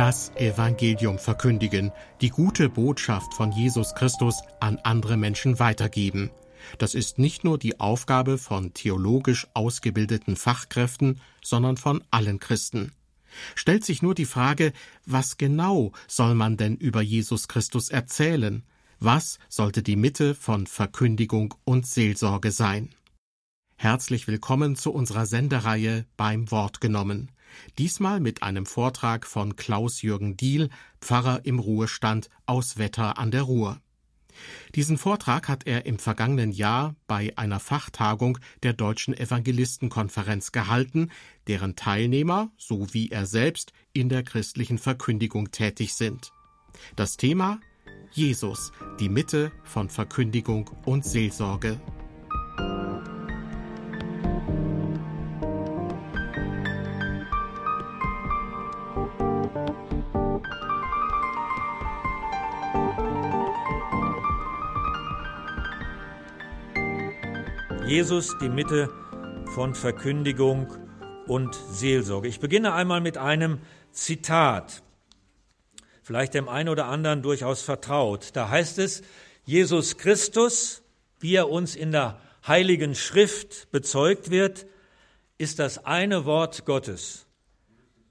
das Evangelium verkündigen, die gute Botschaft von Jesus Christus an andere Menschen weitergeben. Das ist nicht nur die Aufgabe von theologisch ausgebildeten Fachkräften, sondern von allen Christen. Stellt sich nur die Frage, was genau soll man denn über Jesus Christus erzählen? Was sollte die Mitte von Verkündigung und Seelsorge sein? Herzlich willkommen zu unserer Sendereihe beim Wort genommen. Diesmal mit einem Vortrag von Klaus-Jürgen Diehl, Pfarrer im Ruhestand aus Wetter an der Ruhr. Diesen Vortrag hat er im vergangenen Jahr bei einer Fachtagung der Deutschen Evangelistenkonferenz gehalten, deren Teilnehmer, so wie er selbst, in der christlichen Verkündigung tätig sind. Das Thema Jesus, die Mitte von Verkündigung und Seelsorge. Jesus die Mitte von Verkündigung und Seelsorge. Ich beginne einmal mit einem Zitat, vielleicht dem einen oder anderen durchaus vertraut. Da heißt es, Jesus Christus, wie er uns in der heiligen Schrift bezeugt wird, ist das eine Wort Gottes,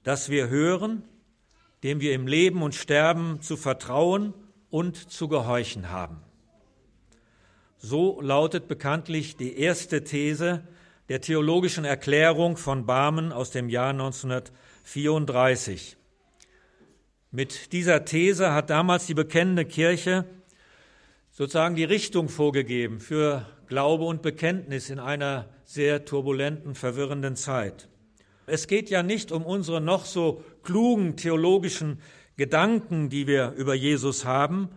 das wir hören, dem wir im Leben und Sterben zu vertrauen und zu gehorchen haben. So lautet bekanntlich die erste These der theologischen Erklärung von Barmen aus dem Jahr 1934. Mit dieser These hat damals die bekennende Kirche sozusagen die Richtung vorgegeben für Glaube und Bekenntnis in einer sehr turbulenten, verwirrenden Zeit. Es geht ja nicht um unsere noch so klugen theologischen Gedanken, die wir über Jesus haben,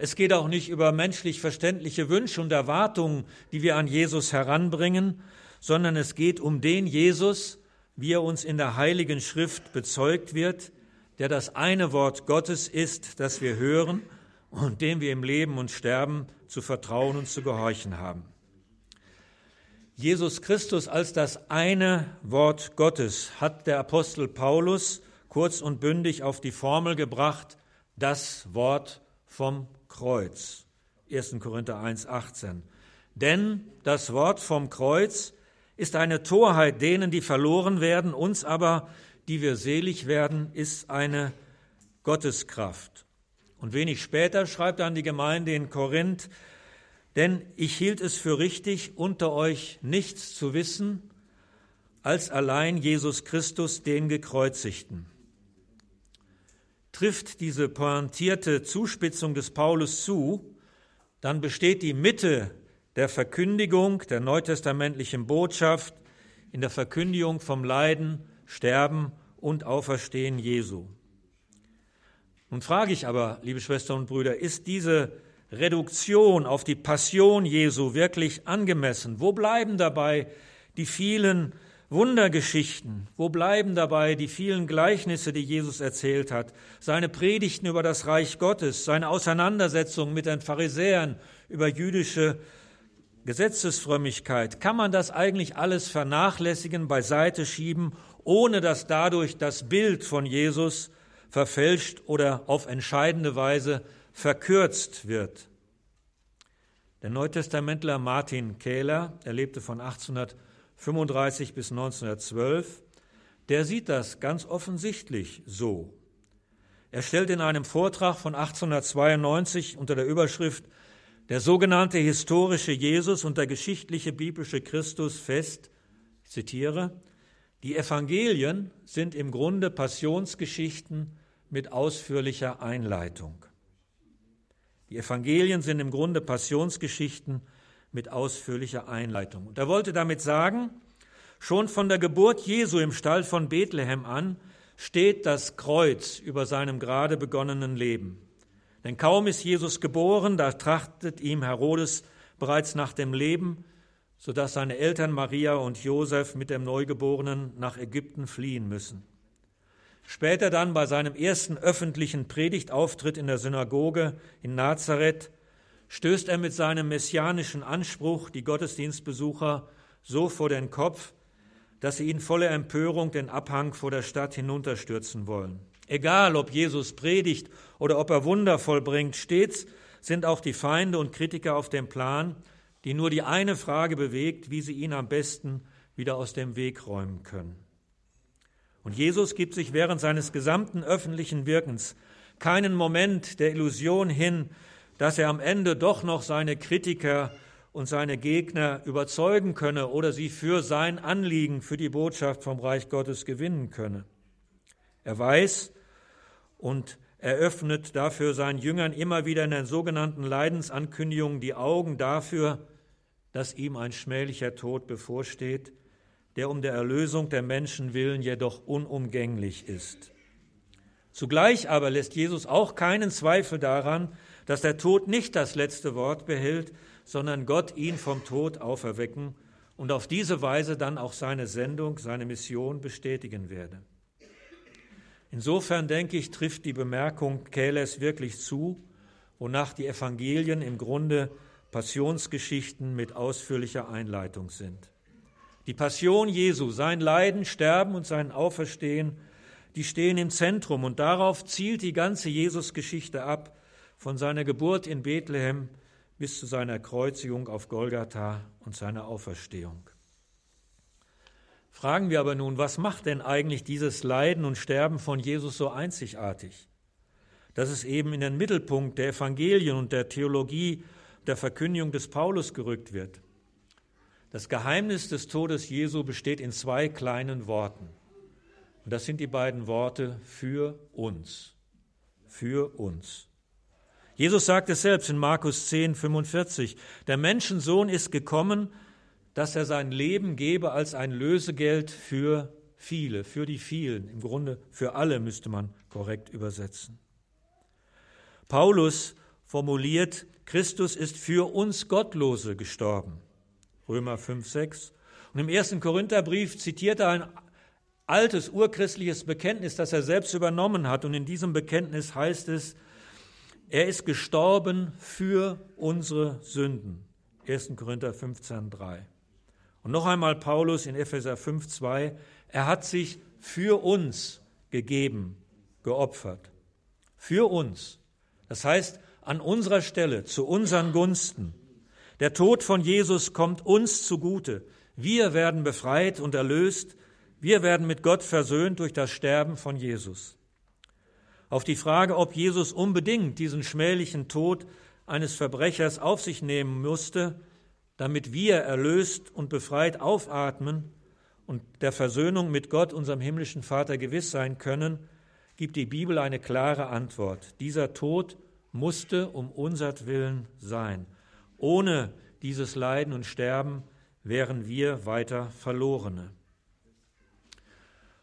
es geht auch nicht über menschlich verständliche Wünsche und Erwartungen, die wir an Jesus heranbringen, sondern es geht um den Jesus, wie er uns in der Heiligen Schrift bezeugt wird, der das eine Wort Gottes ist, das wir hören und dem wir im Leben und Sterben zu vertrauen und zu gehorchen haben. Jesus Christus als das eine Wort Gottes hat der Apostel Paulus kurz und bündig auf die Formel gebracht, das Wort vom Kreuz. 1. Korinther 1, 18. Denn das Wort vom Kreuz ist eine Torheit denen, die verloren werden, uns aber, die wir selig werden, ist eine Gotteskraft. Und wenig später schreibt dann die Gemeinde in Korinth, denn ich hielt es für richtig, unter euch nichts zu wissen, als allein Jesus Christus, den Gekreuzigten trifft diese pointierte Zuspitzung des Paulus zu, dann besteht die Mitte der Verkündigung der neutestamentlichen Botschaft in der Verkündigung vom Leiden, Sterben und Auferstehen Jesu. Nun frage ich aber, liebe Schwestern und Brüder, ist diese Reduktion auf die Passion Jesu wirklich angemessen? Wo bleiben dabei die vielen Wundergeschichten, wo bleiben dabei die vielen Gleichnisse, die Jesus erzählt hat, seine Predigten über das Reich Gottes, seine Auseinandersetzungen mit den Pharisäern über jüdische Gesetzesfrömmigkeit? Kann man das eigentlich alles vernachlässigen, beiseite schieben, ohne dass dadurch das Bild von Jesus verfälscht oder auf entscheidende Weise verkürzt wird? Der Neutestamentler Martin Kähler, er lebte von 1800 35 bis 1912, der sieht das ganz offensichtlich so. Er stellt in einem Vortrag von 1892 unter der Überschrift Der sogenannte historische Jesus und der geschichtliche biblische Christus fest, ich zitiere, die Evangelien sind im Grunde Passionsgeschichten mit ausführlicher Einleitung. Die Evangelien sind im Grunde Passionsgeschichten mit ausführlicher Einleitung. Und er wollte damit sagen, schon von der Geburt Jesu im Stall von Bethlehem an steht das Kreuz über seinem gerade begonnenen Leben. Denn kaum ist Jesus geboren, da trachtet ihm Herodes bereits nach dem Leben, so dass seine Eltern Maria und Josef mit dem Neugeborenen nach Ägypten fliehen müssen. Später dann bei seinem ersten öffentlichen Predigtauftritt in der Synagoge in Nazareth stößt er mit seinem messianischen Anspruch die Gottesdienstbesucher so vor den Kopf, dass sie ihn voller Empörung den Abhang vor der Stadt hinunterstürzen wollen. Egal, ob Jesus predigt oder ob er Wunder vollbringt, stets sind auch die Feinde und Kritiker auf dem Plan, die nur die eine Frage bewegt, wie sie ihn am besten wieder aus dem Weg räumen können. Und Jesus gibt sich während seines gesamten öffentlichen Wirkens keinen Moment der Illusion hin, dass er am Ende doch noch seine Kritiker und seine Gegner überzeugen könne oder sie für sein Anliegen, für die Botschaft vom Reich Gottes gewinnen könne. Er weiß und eröffnet dafür seinen Jüngern immer wieder in den sogenannten Leidensankündigungen die Augen dafür, dass ihm ein schmählicher Tod bevorsteht, der um der Erlösung der Menschen willen jedoch unumgänglich ist. Zugleich aber lässt Jesus auch keinen Zweifel daran, dass der Tod nicht das letzte Wort behält, sondern Gott ihn vom Tod auferwecken und auf diese Weise dann auch seine Sendung, seine Mission bestätigen werde. Insofern denke ich, trifft die Bemerkung Käles wirklich zu, wonach die Evangelien im Grunde Passionsgeschichten mit ausführlicher Einleitung sind. Die Passion Jesu, sein Leiden, Sterben und sein Auferstehen, die stehen im Zentrum und darauf zielt die ganze Jesusgeschichte ab, von seiner Geburt in Bethlehem bis zu seiner Kreuzigung auf Golgatha und seiner Auferstehung. Fragen wir aber nun, was macht denn eigentlich dieses Leiden und Sterben von Jesus so einzigartig? Dass es eben in den Mittelpunkt der Evangelien und der Theologie, der Verkündigung des Paulus gerückt wird. Das Geheimnis des Todes Jesu besteht in zwei kleinen Worten. Und das sind die beiden Worte für uns. Für uns. Jesus sagt es selbst in Markus 10, 45. Der Menschensohn ist gekommen, dass er sein Leben gebe als ein Lösegeld für viele, für die vielen, im Grunde für alle müsste man korrekt übersetzen. Paulus formuliert, Christus ist für uns Gottlose gestorben. Römer 5, 6. Und im ersten Korintherbrief zitiert er ein altes urchristliches Bekenntnis, das er selbst übernommen hat. Und in diesem Bekenntnis heißt es, er ist gestorben für unsere Sünden. 1. Korinther 15, 3. Und noch einmal Paulus in Epheser 5,2, er hat sich für uns gegeben, geopfert. Für uns. Das heißt, an unserer Stelle, zu unseren Gunsten. Der Tod von Jesus kommt uns zugute. Wir werden befreit und erlöst. Wir werden mit Gott versöhnt durch das Sterben von Jesus. Auf die Frage, ob Jesus unbedingt diesen schmählichen Tod eines Verbrechers auf sich nehmen musste, damit wir erlöst und befreit aufatmen und der Versöhnung mit Gott, unserem himmlischen Vater, gewiss sein können, gibt die Bibel eine klare Antwort. Dieser Tod musste um unsertwillen sein. Ohne dieses Leiden und Sterben wären wir weiter Verlorene.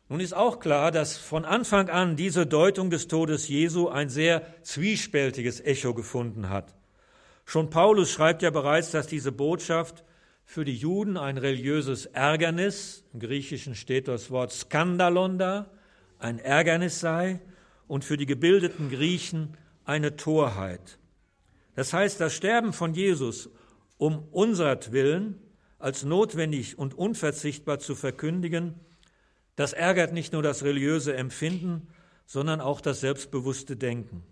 Nun ist auch klar, dass von Anfang an diese Deutung des Todes Jesu ein sehr zwiespältiges Echo gefunden hat. Schon Paulus schreibt ja bereits, dass diese Botschaft für die Juden ein religiöses Ärgernis, im Griechischen steht das Wort Skandalon ein Ärgernis sei und für die gebildeten Griechen eine Torheit. Das heißt, das Sterben von Jesus um unsertwillen als notwendig und unverzichtbar zu verkündigen, das ärgert nicht nur das religiöse Empfinden, sondern auch das selbstbewusste Denken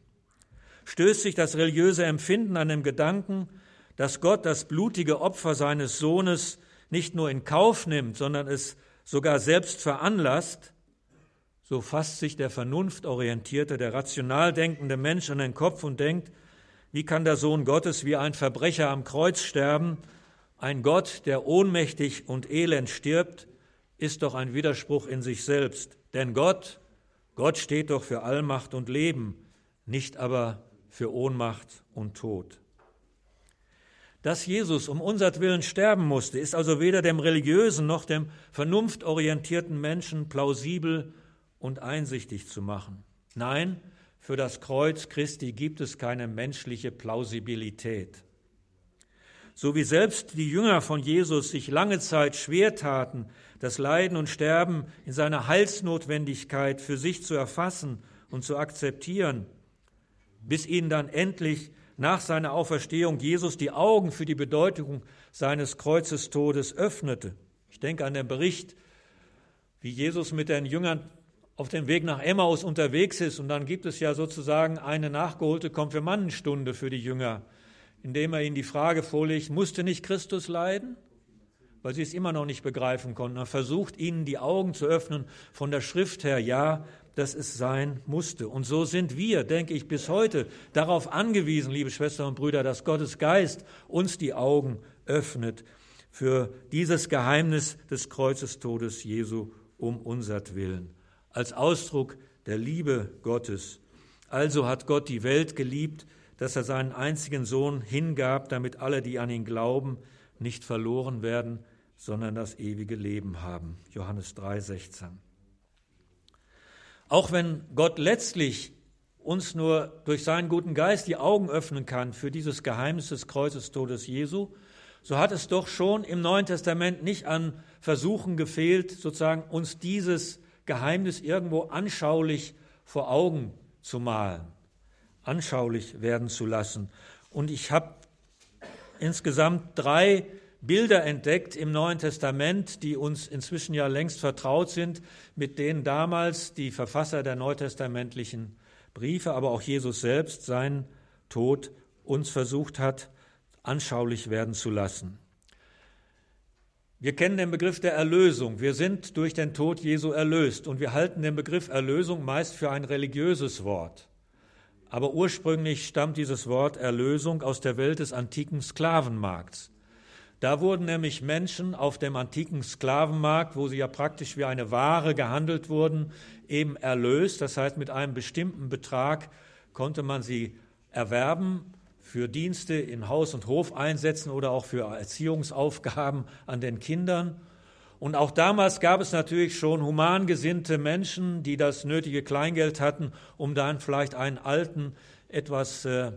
stößt sich das religiöse Empfinden an dem Gedanken, dass Gott das blutige Opfer seines Sohnes nicht nur in Kauf nimmt, sondern es sogar selbst veranlasst, so fasst sich der vernunftorientierte, der rational denkende Mensch an den Kopf und denkt, wie kann der Sohn Gottes wie ein Verbrecher am Kreuz sterben? Ein Gott, der ohnmächtig und elend stirbt, ist doch ein Widerspruch in sich selbst. Denn Gott, Gott steht doch für Allmacht und Leben, nicht aber für Ohnmacht und Tod. Dass Jesus um unsertwillen sterben musste, ist also weder dem religiösen noch dem vernunftorientierten Menschen plausibel und einsichtig zu machen. Nein, für das Kreuz Christi gibt es keine menschliche Plausibilität. so wie selbst die Jünger von Jesus sich lange Zeit schwer taten, das Leiden und Sterben in seiner Heilsnotwendigkeit für sich zu erfassen und zu akzeptieren, bis ihnen dann endlich nach seiner Auferstehung Jesus die Augen für die Bedeutung seines Kreuzestodes öffnete. Ich denke an den Bericht, wie Jesus mit den Jüngern auf dem Weg nach Emmaus unterwegs ist und dann gibt es ja sozusagen eine nachgeholte Konfirmandenstunde für die Jünger, indem er ihnen die Frage vorlegt, musste nicht Christus leiden? Weil sie es immer noch nicht begreifen konnten. Er versucht ihnen die Augen zu öffnen von der Schrift her, ja, dass es sein musste. Und so sind wir, denke ich, bis heute darauf angewiesen, liebe Schwestern und Brüder, dass Gottes Geist uns die Augen öffnet für dieses Geheimnis des Kreuzestodes Jesu um unsertwillen, als Ausdruck der Liebe Gottes. Also hat Gott die Welt geliebt, dass er seinen einzigen Sohn hingab, damit alle, die an ihn glauben, nicht verloren werden, sondern das ewige Leben haben. Johannes 3, 16. Auch wenn Gott letztlich uns nur durch seinen guten Geist die Augen öffnen kann für dieses Geheimnis des Kreuzestodes Jesu, so hat es doch schon im Neuen Testament nicht an Versuchen gefehlt, sozusagen uns dieses Geheimnis irgendwo anschaulich vor Augen zu malen, anschaulich werden zu lassen. Und ich habe insgesamt drei Bilder entdeckt im Neuen Testament, die uns inzwischen ja längst vertraut sind, mit denen damals die Verfasser der neutestamentlichen Briefe, aber auch Jesus selbst seinen Tod uns versucht hat, anschaulich werden zu lassen. Wir kennen den Begriff der Erlösung. Wir sind durch den Tod Jesu erlöst und wir halten den Begriff Erlösung meist für ein religiöses Wort. Aber ursprünglich stammt dieses Wort Erlösung aus der Welt des antiken Sklavenmarkts. Da wurden nämlich Menschen auf dem antiken Sklavenmarkt, wo sie ja praktisch wie eine Ware gehandelt wurden, eben erlöst. Das heißt, mit einem bestimmten Betrag konnte man sie erwerben, für Dienste in Haus und Hof einsetzen oder auch für Erziehungsaufgaben an den Kindern. Und auch damals gab es natürlich schon human gesinnte Menschen, die das nötige Kleingeld hatten, um dann vielleicht einen alten, etwas äh,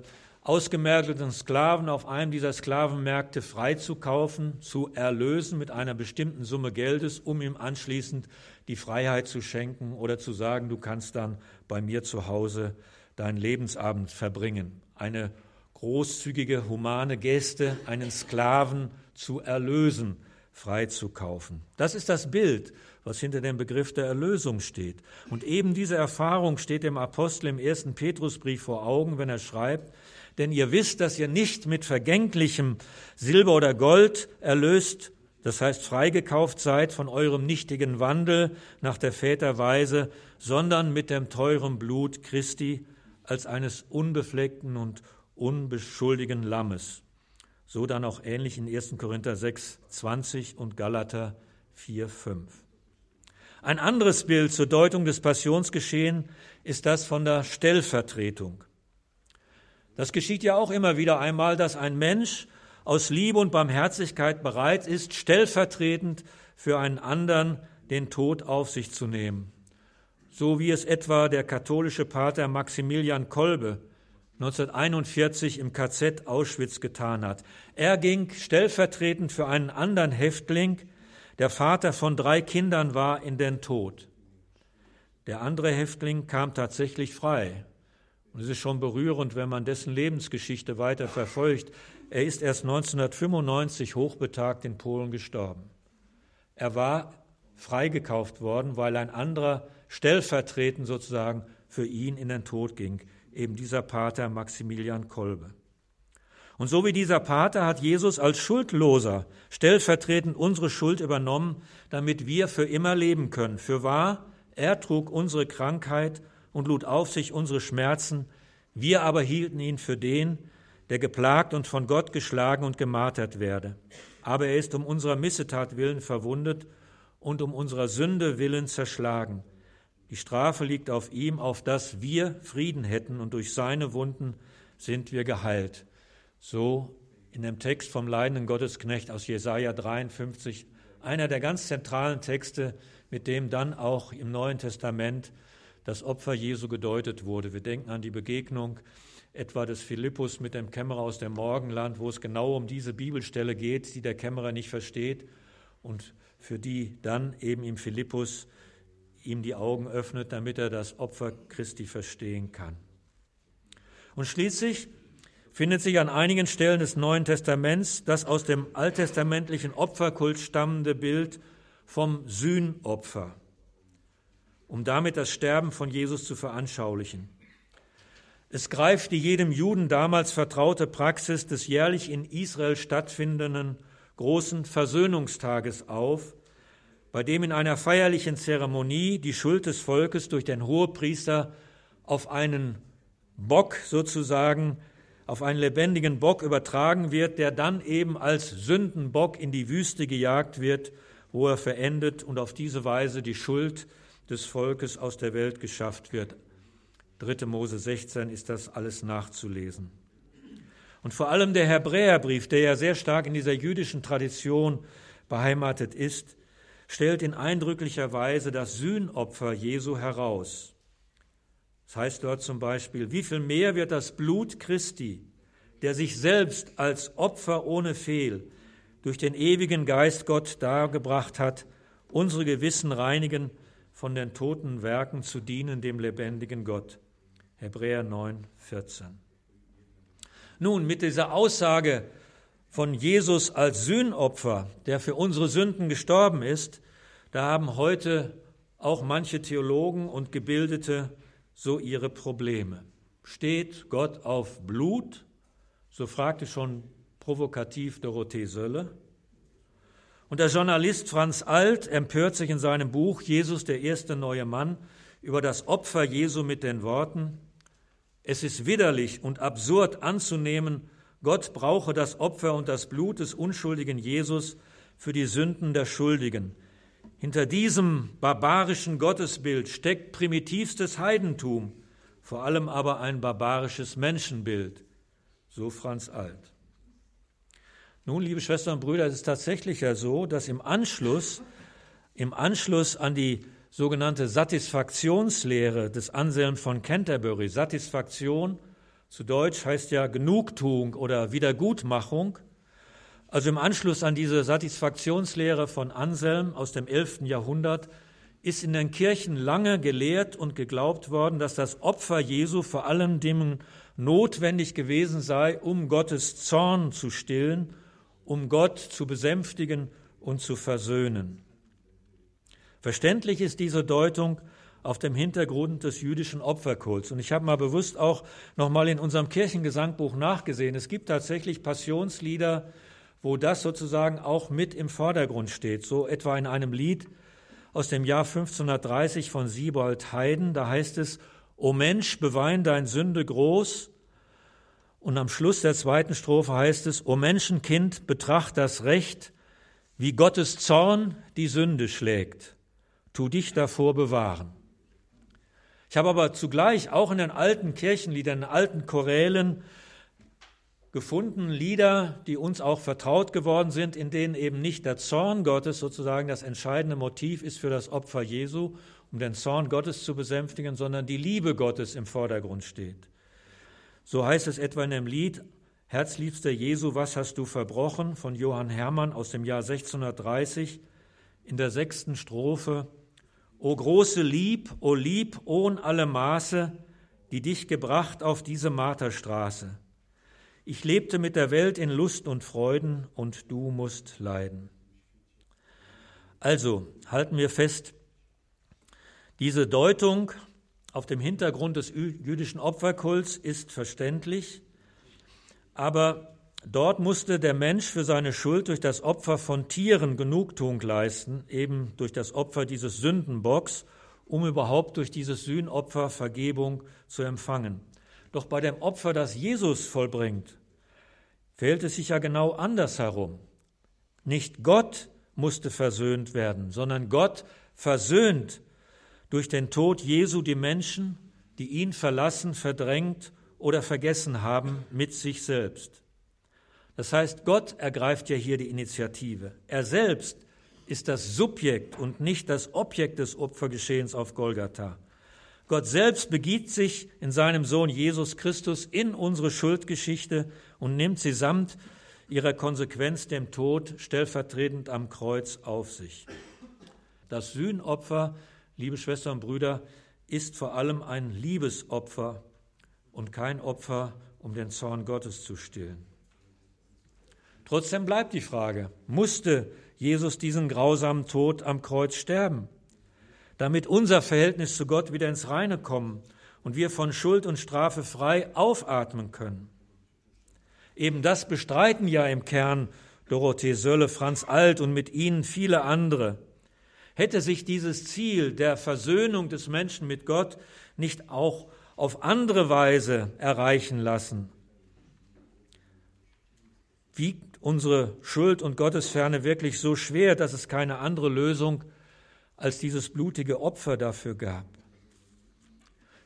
ausgemergelten Sklaven auf einem dieser Sklavenmärkte freizukaufen, zu erlösen mit einer bestimmten Summe Geldes, um ihm anschließend die Freiheit zu schenken oder zu sagen, du kannst dann bei mir zu Hause deinen Lebensabend verbringen. Eine großzügige, humane Geste, einen Sklaven zu erlösen, freizukaufen. Das ist das Bild, was hinter dem Begriff der Erlösung steht. Und eben diese Erfahrung steht dem Apostel im ersten Petrusbrief vor Augen, wenn er schreibt, denn ihr wisst, dass ihr nicht mit vergänglichem Silber oder Gold erlöst, das heißt freigekauft seid von eurem nichtigen Wandel nach der Väterweise, sondern mit dem teuren Blut Christi als eines unbefleckten und unbeschuldigen Lammes. So dann auch ähnlich in 1. Korinther 6, 20 und Galater 4, 5. Ein anderes Bild zur Deutung des Passionsgeschehen ist das von der Stellvertretung. Das geschieht ja auch immer wieder einmal, dass ein Mensch aus Liebe und Barmherzigkeit bereit ist, stellvertretend für einen anderen den Tod auf sich zu nehmen. So wie es etwa der katholische Pater Maximilian Kolbe 1941 im KZ Auschwitz getan hat. Er ging stellvertretend für einen anderen Häftling, der Vater von drei Kindern war, in den Tod. Der andere Häftling kam tatsächlich frei. Und es ist schon berührend, wenn man dessen Lebensgeschichte weiter verfolgt. Er ist erst 1995 hochbetagt in Polen gestorben. Er war freigekauft worden, weil ein anderer stellvertretend sozusagen für ihn in den Tod ging, eben dieser Pater Maximilian Kolbe. Und so wie dieser Pater hat Jesus als Schuldloser stellvertretend unsere Schuld übernommen, damit wir für immer leben können. Für wahr, er trug unsere Krankheit und lud auf sich unsere Schmerzen, wir aber hielten ihn für den, der geplagt und von Gott geschlagen und gemartert werde. Aber er ist um unserer Missetat willen verwundet und um unserer Sünde willen zerschlagen. Die Strafe liegt auf ihm, auf dass wir Frieden hätten, und durch seine Wunden sind wir geheilt. So in dem Text vom leidenden Gottesknecht aus Jesaja 53, einer der ganz zentralen Texte, mit dem dann auch im Neuen Testament das Opfer Jesu gedeutet wurde. Wir denken an die Begegnung etwa des Philippus mit dem Kämmerer aus dem Morgenland, wo es genau um diese Bibelstelle geht, die der Kämmerer nicht versteht und für die dann eben im Philippus ihm die Augen öffnet, damit er das Opfer Christi verstehen kann. Und schließlich findet sich an einigen Stellen des Neuen Testaments das aus dem alttestamentlichen Opferkult stammende Bild vom Sühnopfer, um damit das Sterben von Jesus zu veranschaulichen. Es greift die jedem Juden damals vertraute Praxis des jährlich in Israel stattfindenden großen Versöhnungstages auf, bei dem in einer feierlichen Zeremonie die Schuld des Volkes durch den Hohepriester auf einen Bock sozusagen, auf einen lebendigen Bock übertragen wird, der dann eben als Sündenbock in die Wüste gejagt wird, wo er verendet und auf diese Weise die Schuld des Volkes aus der Welt geschafft wird. 3. Mose 16 ist das alles nachzulesen. Und vor allem der Hebräerbrief, der ja sehr stark in dieser jüdischen Tradition beheimatet ist, stellt in eindrücklicher Weise das Sühnopfer Jesu heraus. Das heißt dort zum Beispiel, wie viel mehr wird das Blut Christi, der sich selbst als Opfer ohne Fehl durch den ewigen Geist Gott dargebracht hat, unsere Gewissen reinigen, von den toten Werken zu dienen dem lebendigen Gott. Hebräer 9, 14. Nun, mit dieser Aussage von Jesus als Sühnopfer, der für unsere Sünden gestorben ist, da haben heute auch manche Theologen und Gebildete so ihre Probleme. Steht Gott auf Blut? So fragte schon provokativ Dorothee Sölle. Und der Journalist Franz Alt empört sich in seinem Buch Jesus, der erste neue Mann, über das Opfer Jesu mit den Worten, es ist widerlich und absurd anzunehmen, Gott brauche das Opfer und das Blut des unschuldigen Jesus für die Sünden der Schuldigen. Hinter diesem barbarischen Gottesbild steckt primitivstes Heidentum, vor allem aber ein barbarisches Menschenbild, so Franz Alt. Nun, liebe Schwestern und Brüder, es ist tatsächlich ja so, dass im Anschluss, im Anschluss an die sogenannte Satisfaktionslehre des Anselm von Canterbury. Satisfaktion zu Deutsch heißt ja Genugtuung oder Wiedergutmachung. Also im Anschluss an diese Satisfaktionslehre von Anselm aus dem 11. Jahrhundert ist in den Kirchen lange gelehrt und geglaubt worden, dass das Opfer Jesu vor allem dem notwendig gewesen sei, um Gottes Zorn zu stillen, um Gott zu besänftigen und zu versöhnen. Verständlich ist diese Deutung auf dem Hintergrund des jüdischen Opferkults. Und ich habe mal bewusst auch nochmal in unserem Kirchengesangbuch nachgesehen. Es gibt tatsächlich Passionslieder, wo das sozusagen auch mit im Vordergrund steht. So etwa in einem Lied aus dem Jahr 1530 von Siebold Haydn. Da heißt es, O Mensch, bewein dein Sünde groß. Und am Schluss der zweiten Strophe heißt es, O Menschenkind, betracht das Recht, wie Gottes Zorn die Sünde schlägt tu dich davor bewahren. Ich habe aber zugleich auch in den alten Kirchenliedern, in den alten Chorälen gefunden, Lieder, die uns auch vertraut geworden sind, in denen eben nicht der Zorn Gottes sozusagen das entscheidende Motiv ist für das Opfer Jesu, um den Zorn Gottes zu besänftigen, sondern die Liebe Gottes im Vordergrund steht. So heißt es etwa in dem Lied Herzliebster Jesu, was hast du verbrochen von Johann Hermann aus dem Jahr 1630 in der sechsten Strophe O große Lieb, o Lieb ohn alle Maße, die dich gebracht auf diese Marterstraße. Ich lebte mit der Welt in Lust und Freuden, und du musst leiden. Also halten wir fest, diese Deutung auf dem Hintergrund des jüdischen Opferkults ist verständlich, aber Dort musste der Mensch für seine Schuld durch das Opfer von Tieren Genugtuung leisten, eben durch das Opfer dieses Sündenbocks, um überhaupt durch dieses Sühnopfer Vergebung zu empfangen. Doch bei dem Opfer, das Jesus vollbringt, fehlt es sich ja genau andersherum. Nicht Gott musste versöhnt werden, sondern Gott versöhnt durch den Tod Jesu die Menschen, die ihn verlassen, verdrängt oder vergessen haben, mit sich selbst. Das heißt, Gott ergreift ja hier die Initiative. Er selbst ist das Subjekt und nicht das Objekt des Opfergeschehens auf Golgatha. Gott selbst begibt sich in seinem Sohn Jesus Christus in unsere Schuldgeschichte und nimmt sie samt ihrer Konsequenz dem Tod stellvertretend am Kreuz auf sich. Das Sühnopfer, liebe Schwestern und Brüder, ist vor allem ein Liebesopfer und kein Opfer, um den Zorn Gottes zu stillen. Trotzdem bleibt die Frage, musste Jesus diesen grausamen Tod am Kreuz sterben, damit unser Verhältnis zu Gott wieder ins Reine kommen und wir von Schuld und Strafe frei aufatmen können? Eben das bestreiten ja im Kern Dorothee Sölle, Franz Alt und mit ihnen viele andere. Hätte sich dieses Ziel der Versöhnung des Menschen mit Gott nicht auch auf andere Weise erreichen lassen? Wiegt unsere Schuld und Gottesferne wirklich so schwer, dass es keine andere Lösung als dieses blutige Opfer dafür gab?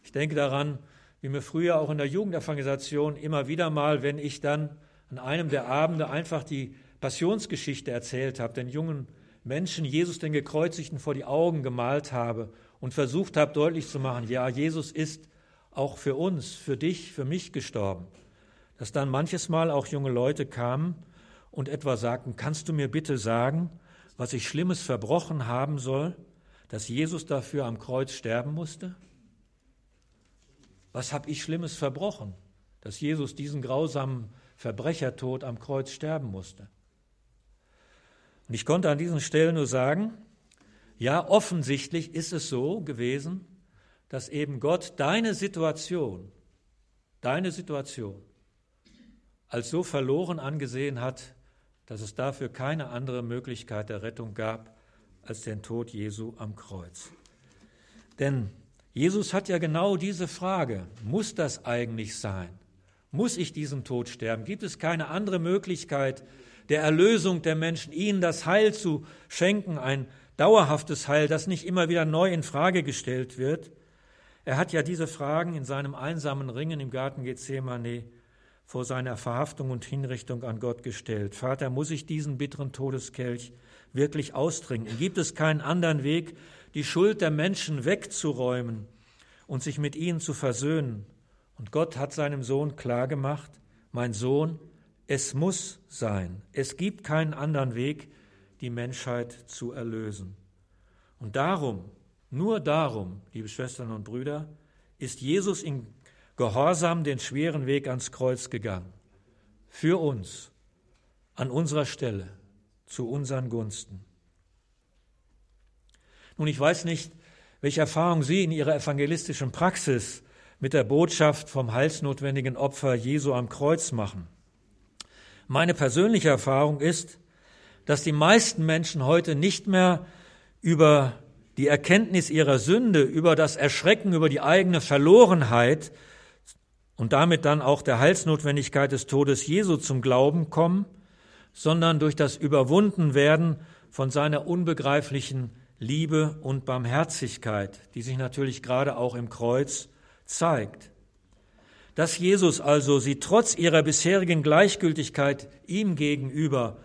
Ich denke daran, wie mir früher auch in der Jugendevangelisation immer wieder mal, wenn ich dann an einem der Abende einfach die Passionsgeschichte erzählt habe, den jungen Menschen Jesus den Gekreuzigten vor die Augen gemalt habe und versucht habe deutlich zu machen, ja, Jesus ist auch für uns, für dich, für mich gestorben. Dass dann manches Mal auch junge Leute kamen und etwa sagten, kannst du mir bitte sagen, was ich Schlimmes verbrochen haben soll, dass Jesus dafür am Kreuz sterben musste? Was habe ich Schlimmes verbrochen, dass Jesus diesen grausamen Verbrechertod am Kreuz sterben musste? Und ich konnte an diesen Stellen nur sagen, ja, offensichtlich ist es so gewesen, dass eben Gott deine Situation, deine Situation als so verloren angesehen hat, dass es dafür keine andere Möglichkeit der Rettung gab als den Tod Jesu am Kreuz. Denn Jesus hat ja genau diese Frage, muss das eigentlich sein? Muss ich diesen Tod sterben? Gibt es keine andere Möglichkeit, der Erlösung der Menschen, ihnen das Heil zu schenken, ein dauerhaftes Heil, das nicht immer wieder neu in Frage gestellt wird. Er hat ja diese Fragen in seinem einsamen Ringen im Garten Gethsemane vor seiner Verhaftung und Hinrichtung an Gott gestellt. Vater, muss ich diesen bitteren Todeskelch wirklich austrinken? Gibt es keinen anderen Weg, die Schuld der Menschen wegzuräumen und sich mit ihnen zu versöhnen? Und Gott hat seinem Sohn klargemacht, mein Sohn, es muss sein. Es gibt keinen anderen Weg, die Menschheit zu erlösen. Und darum, nur darum, liebe Schwestern und Brüder, ist Jesus in Gehorsam den schweren Weg ans Kreuz gegangen. Für uns, an unserer Stelle, zu unseren Gunsten. Nun, ich weiß nicht, welche Erfahrung Sie in Ihrer evangelistischen Praxis mit der Botschaft vom heilsnotwendigen Opfer Jesu am Kreuz machen. Meine persönliche Erfahrung ist, dass die meisten Menschen heute nicht mehr über die Erkenntnis ihrer Sünde, über das Erschrecken, über die eigene Verlorenheit und damit dann auch der Heilsnotwendigkeit des Todes Jesu zum Glauben kommen, sondern durch das Überwundenwerden von seiner unbegreiflichen Liebe und Barmherzigkeit, die sich natürlich gerade auch im Kreuz zeigt. Dass Jesus also sie trotz ihrer bisherigen Gleichgültigkeit ihm gegenüber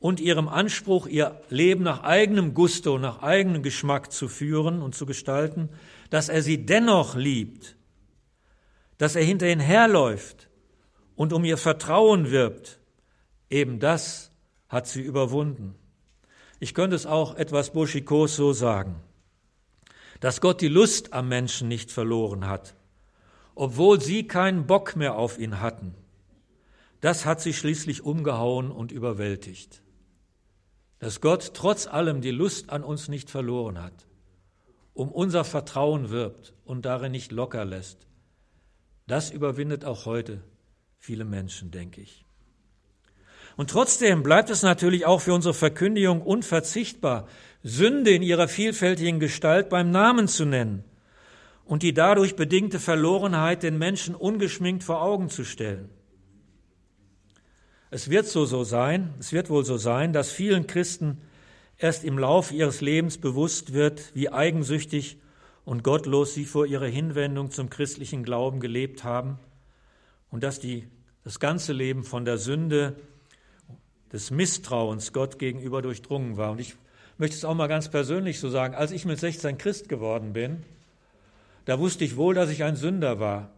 und ihrem Anspruch, ihr Leben nach eigenem Gusto, nach eigenem Geschmack zu führen und zu gestalten, dass er sie dennoch liebt, dass er hinter ihnen herläuft und um ihr Vertrauen wirbt, eben das hat sie überwunden. Ich könnte es auch etwas burschikos so sagen, dass Gott die Lust am Menschen nicht verloren hat, obwohl sie keinen Bock mehr auf ihn hatten. Das hat sie schließlich umgehauen und überwältigt. Dass Gott trotz allem die Lust an uns nicht verloren hat, um unser Vertrauen wirbt und darin nicht locker lässt, das überwindet auch heute viele Menschen, denke ich. Und trotzdem bleibt es natürlich auch für unsere Verkündigung unverzichtbar, Sünde in ihrer vielfältigen Gestalt beim Namen zu nennen und die dadurch bedingte Verlorenheit den Menschen ungeschminkt vor Augen zu stellen. Es wird so so sein, es wird wohl so sein, dass vielen Christen erst im Lauf ihres Lebens bewusst wird, wie eigensüchtig und gottlos sie vor ihrer Hinwendung zum christlichen Glauben gelebt haben und dass die, das ganze Leben von der Sünde, des Misstrauens Gott gegenüber durchdrungen war. Und ich möchte es auch mal ganz persönlich so sagen, als ich mit 16 Christ geworden bin, da wusste ich wohl, dass ich ein Sünder war.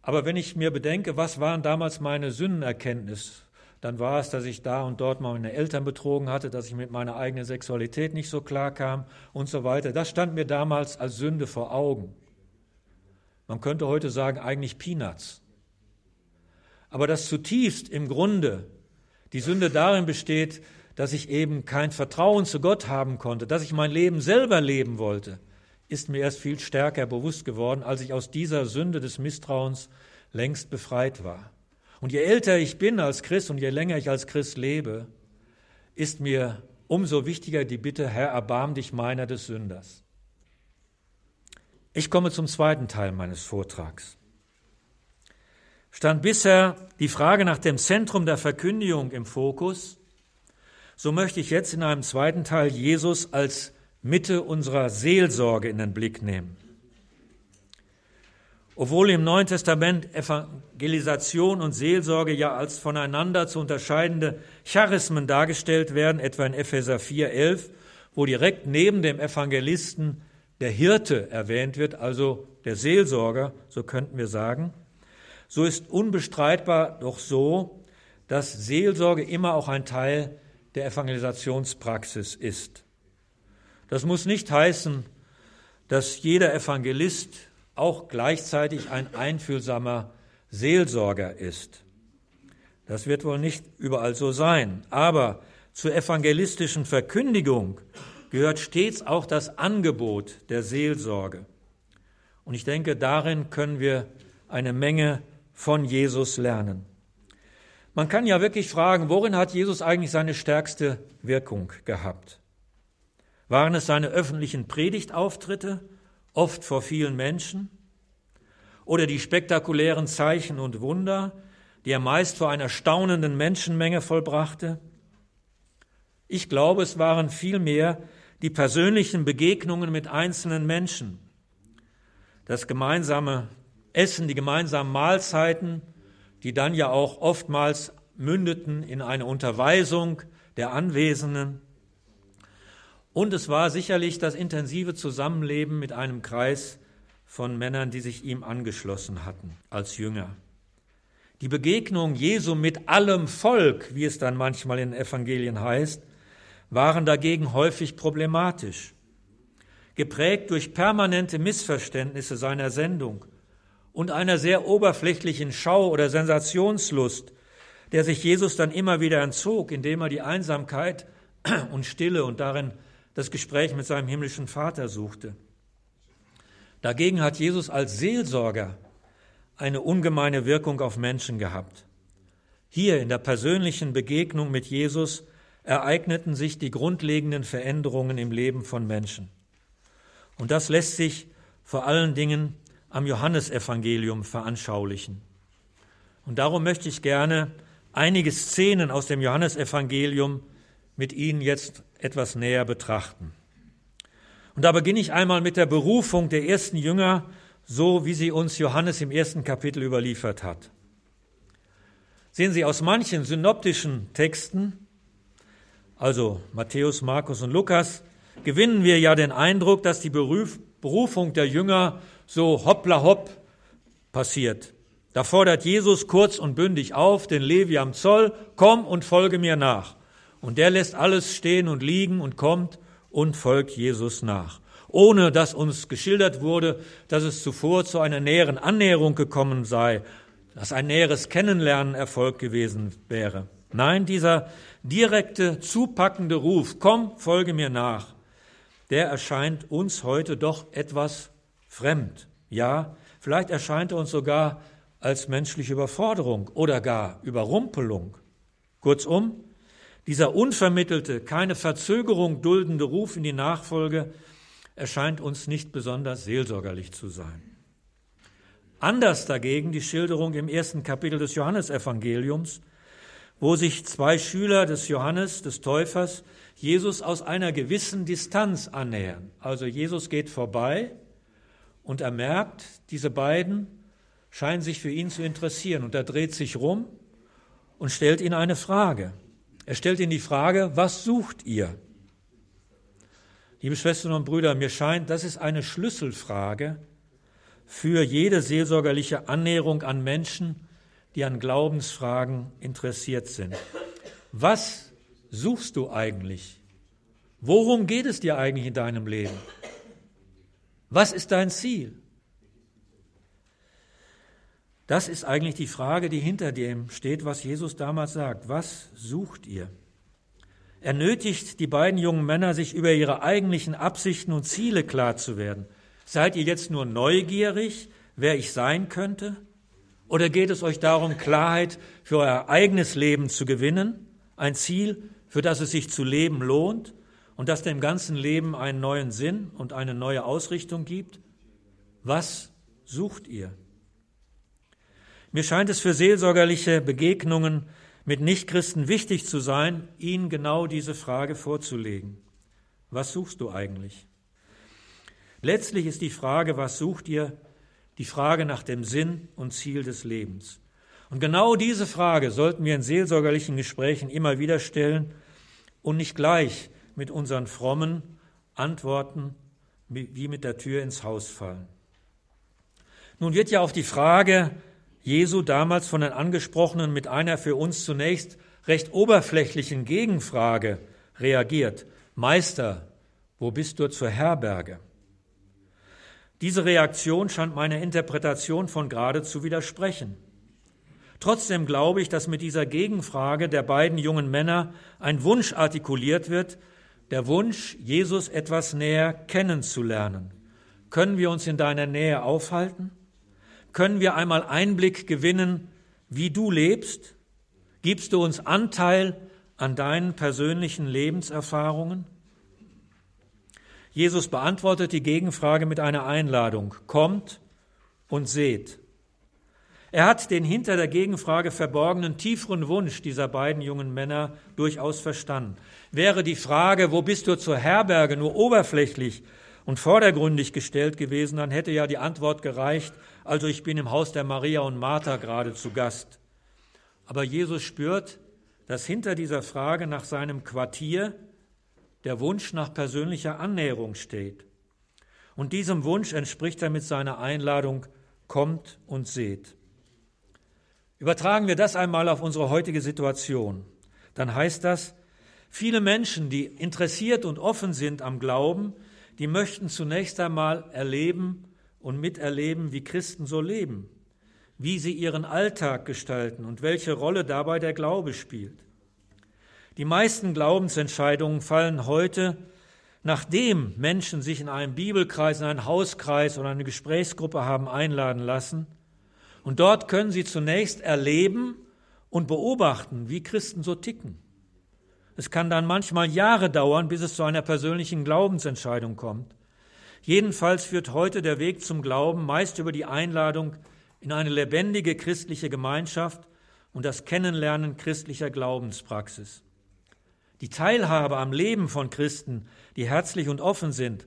Aber wenn ich mir bedenke, was waren damals meine Sündenerkenntnis, dann war es, dass ich da und dort mal meine Eltern betrogen hatte, dass ich mit meiner eigenen Sexualität nicht so klar kam und so weiter. Das stand mir damals als Sünde vor Augen. Man könnte heute sagen, eigentlich Peanuts. Aber das zutiefst im Grunde die Sünde darin besteht, dass ich eben kein Vertrauen zu Gott haben konnte, dass ich mein Leben selber leben wollte, ist mir erst viel stärker bewusst geworden, als ich aus dieser Sünde des Misstrauens längst befreit war. Und je älter ich bin als Christ und je länger ich als Christ lebe, ist mir umso wichtiger die Bitte, Herr, erbarm dich meiner des Sünders. Ich komme zum zweiten Teil meines Vortrags. Stand bisher die Frage nach dem Zentrum der Verkündigung im Fokus, so möchte ich jetzt in einem zweiten Teil Jesus als Mitte unserer Seelsorge in den Blick nehmen. Obwohl im Neuen Testament Evangelisation und Seelsorge ja als voneinander zu unterscheidende Charismen dargestellt werden, etwa in Epheser 4,11, wo direkt neben dem Evangelisten der Hirte erwähnt wird, also der Seelsorger, so könnten wir sagen, so ist unbestreitbar doch so, dass Seelsorge immer auch ein Teil der Evangelisationspraxis ist. Das muss nicht heißen, dass jeder Evangelist auch gleichzeitig ein einfühlsamer Seelsorger ist. Das wird wohl nicht überall so sein. Aber zur evangelistischen Verkündigung gehört stets auch das Angebot der Seelsorge. Und ich denke, darin können wir eine Menge von Jesus lernen. Man kann ja wirklich fragen, worin hat Jesus eigentlich seine stärkste Wirkung gehabt? Waren es seine öffentlichen Predigtauftritte? oft vor vielen Menschen, oder die spektakulären Zeichen und Wunder, die er meist vor einer staunenden Menschenmenge vollbrachte. Ich glaube, es waren vielmehr die persönlichen Begegnungen mit einzelnen Menschen, das gemeinsame Essen, die gemeinsamen Mahlzeiten, die dann ja auch oftmals mündeten in eine Unterweisung der Anwesenden. Und es war sicherlich das intensive Zusammenleben mit einem Kreis von Männern, die sich ihm angeschlossen hatten als Jünger. Die Begegnung Jesu mit allem Volk, wie es dann manchmal in Evangelien heißt, waren dagegen häufig problematisch, geprägt durch permanente Missverständnisse seiner Sendung und einer sehr oberflächlichen Schau- oder Sensationslust, der sich Jesus dann immer wieder entzog, indem er die Einsamkeit und Stille und darin das Gespräch mit seinem himmlischen Vater suchte. Dagegen hat Jesus als Seelsorger eine ungemeine Wirkung auf Menschen gehabt. Hier in der persönlichen Begegnung mit Jesus ereigneten sich die grundlegenden Veränderungen im Leben von Menschen. Und das lässt sich vor allen Dingen am Johannesevangelium veranschaulichen. Und darum möchte ich gerne einige Szenen aus dem Johannesevangelium mit Ihnen jetzt etwas näher betrachten. Und da beginne ich einmal mit der Berufung der ersten Jünger, so wie sie uns Johannes im ersten Kapitel überliefert hat. Sehen Sie, aus manchen synoptischen Texten, also Matthäus, Markus und Lukas, gewinnen wir ja den Eindruck, dass die Berufung der Jünger so hoppla hopp passiert. Da fordert Jesus kurz und bündig auf, den Levi am Zoll, komm und folge mir nach. Und der lässt alles stehen und liegen und kommt und folgt Jesus nach. Ohne dass uns geschildert wurde, dass es zuvor zu einer näheren Annäherung gekommen sei, dass ein näheres Kennenlernen Erfolg gewesen wäre. Nein, dieser direkte, zupackende Ruf, komm, folge mir nach, der erscheint uns heute doch etwas fremd. Ja, vielleicht erscheint er uns sogar als menschliche Überforderung oder gar Überrumpelung. Kurzum, dieser unvermittelte, keine Verzögerung duldende Ruf in die Nachfolge erscheint uns nicht besonders seelsorgerlich zu sein. Anders dagegen die Schilderung im ersten Kapitel des Johannesevangeliums, wo sich zwei Schüler des Johannes, des Täufers, Jesus aus einer gewissen Distanz annähern. Also Jesus geht vorbei und er merkt, diese beiden scheinen sich für ihn zu interessieren und er dreht sich rum und stellt ihnen eine Frage. Er stellt ihnen die Frage, was sucht ihr? Liebe Schwestern und Brüder, mir scheint, das ist eine Schlüsselfrage für jede seelsorgerliche Annäherung an Menschen, die an Glaubensfragen interessiert sind. Was suchst du eigentlich? Worum geht es dir eigentlich in deinem Leben? Was ist dein Ziel? Das ist eigentlich die Frage, die hinter dem steht, was Jesus damals sagt. Was sucht ihr? Er nötigt die beiden jungen Männer, sich über ihre eigentlichen Absichten und Ziele klar zu werden. Seid ihr jetzt nur neugierig, wer ich sein könnte? Oder geht es euch darum, Klarheit für euer eigenes Leben zu gewinnen? Ein Ziel, für das es sich zu leben lohnt und das dem ganzen Leben einen neuen Sinn und eine neue Ausrichtung gibt? Was sucht ihr? Mir scheint es für seelsorgerliche Begegnungen mit Nichtchristen wichtig zu sein, ihnen genau diese Frage vorzulegen. Was suchst du eigentlich? Letztlich ist die Frage, was sucht ihr, die Frage nach dem Sinn und Ziel des Lebens. Und genau diese Frage sollten wir in seelsorgerlichen Gesprächen immer wieder stellen und nicht gleich mit unseren frommen Antworten wie mit der Tür ins Haus fallen. Nun wird ja auf die Frage, Jesu damals von den Angesprochenen mit einer für uns zunächst recht oberflächlichen Gegenfrage reagiert. Meister, wo bist du zur Herberge? Diese Reaktion scheint meiner Interpretation von gerade zu widersprechen. Trotzdem glaube ich, dass mit dieser Gegenfrage der beiden jungen Männer ein Wunsch artikuliert wird, der Wunsch, Jesus etwas näher kennenzulernen. Können wir uns in deiner Nähe aufhalten? Können wir einmal Einblick gewinnen, wie du lebst? Gibst du uns Anteil an deinen persönlichen Lebenserfahrungen? Jesus beantwortet die Gegenfrage mit einer Einladung. Kommt und seht. Er hat den hinter der Gegenfrage verborgenen tieferen Wunsch dieser beiden jungen Männer durchaus verstanden. Wäre die Frage, wo bist du zur Herberge, nur oberflächlich und vordergründig gestellt gewesen, dann hätte ja die Antwort gereicht, also ich bin im Haus der Maria und Martha gerade zu Gast. Aber Jesus spürt, dass hinter dieser Frage nach seinem Quartier der Wunsch nach persönlicher Annäherung steht. Und diesem Wunsch entspricht er mit seiner Einladung, kommt und seht. Übertragen wir das einmal auf unsere heutige Situation. Dann heißt das, viele Menschen, die interessiert und offen sind am Glauben, die möchten zunächst einmal erleben und miterleben, wie Christen so leben, wie sie ihren Alltag gestalten und welche Rolle dabei der Glaube spielt. Die meisten Glaubensentscheidungen fallen heute, nachdem Menschen sich in einem Bibelkreis, in einen Hauskreis oder eine Gesprächsgruppe haben einladen lassen. Und dort können sie zunächst erleben und beobachten, wie Christen so ticken. Es kann dann manchmal Jahre dauern, bis es zu einer persönlichen Glaubensentscheidung kommt. Jedenfalls führt heute der Weg zum Glauben meist über die Einladung in eine lebendige christliche Gemeinschaft und das Kennenlernen christlicher Glaubenspraxis. Die Teilhabe am Leben von Christen, die herzlich und offen sind,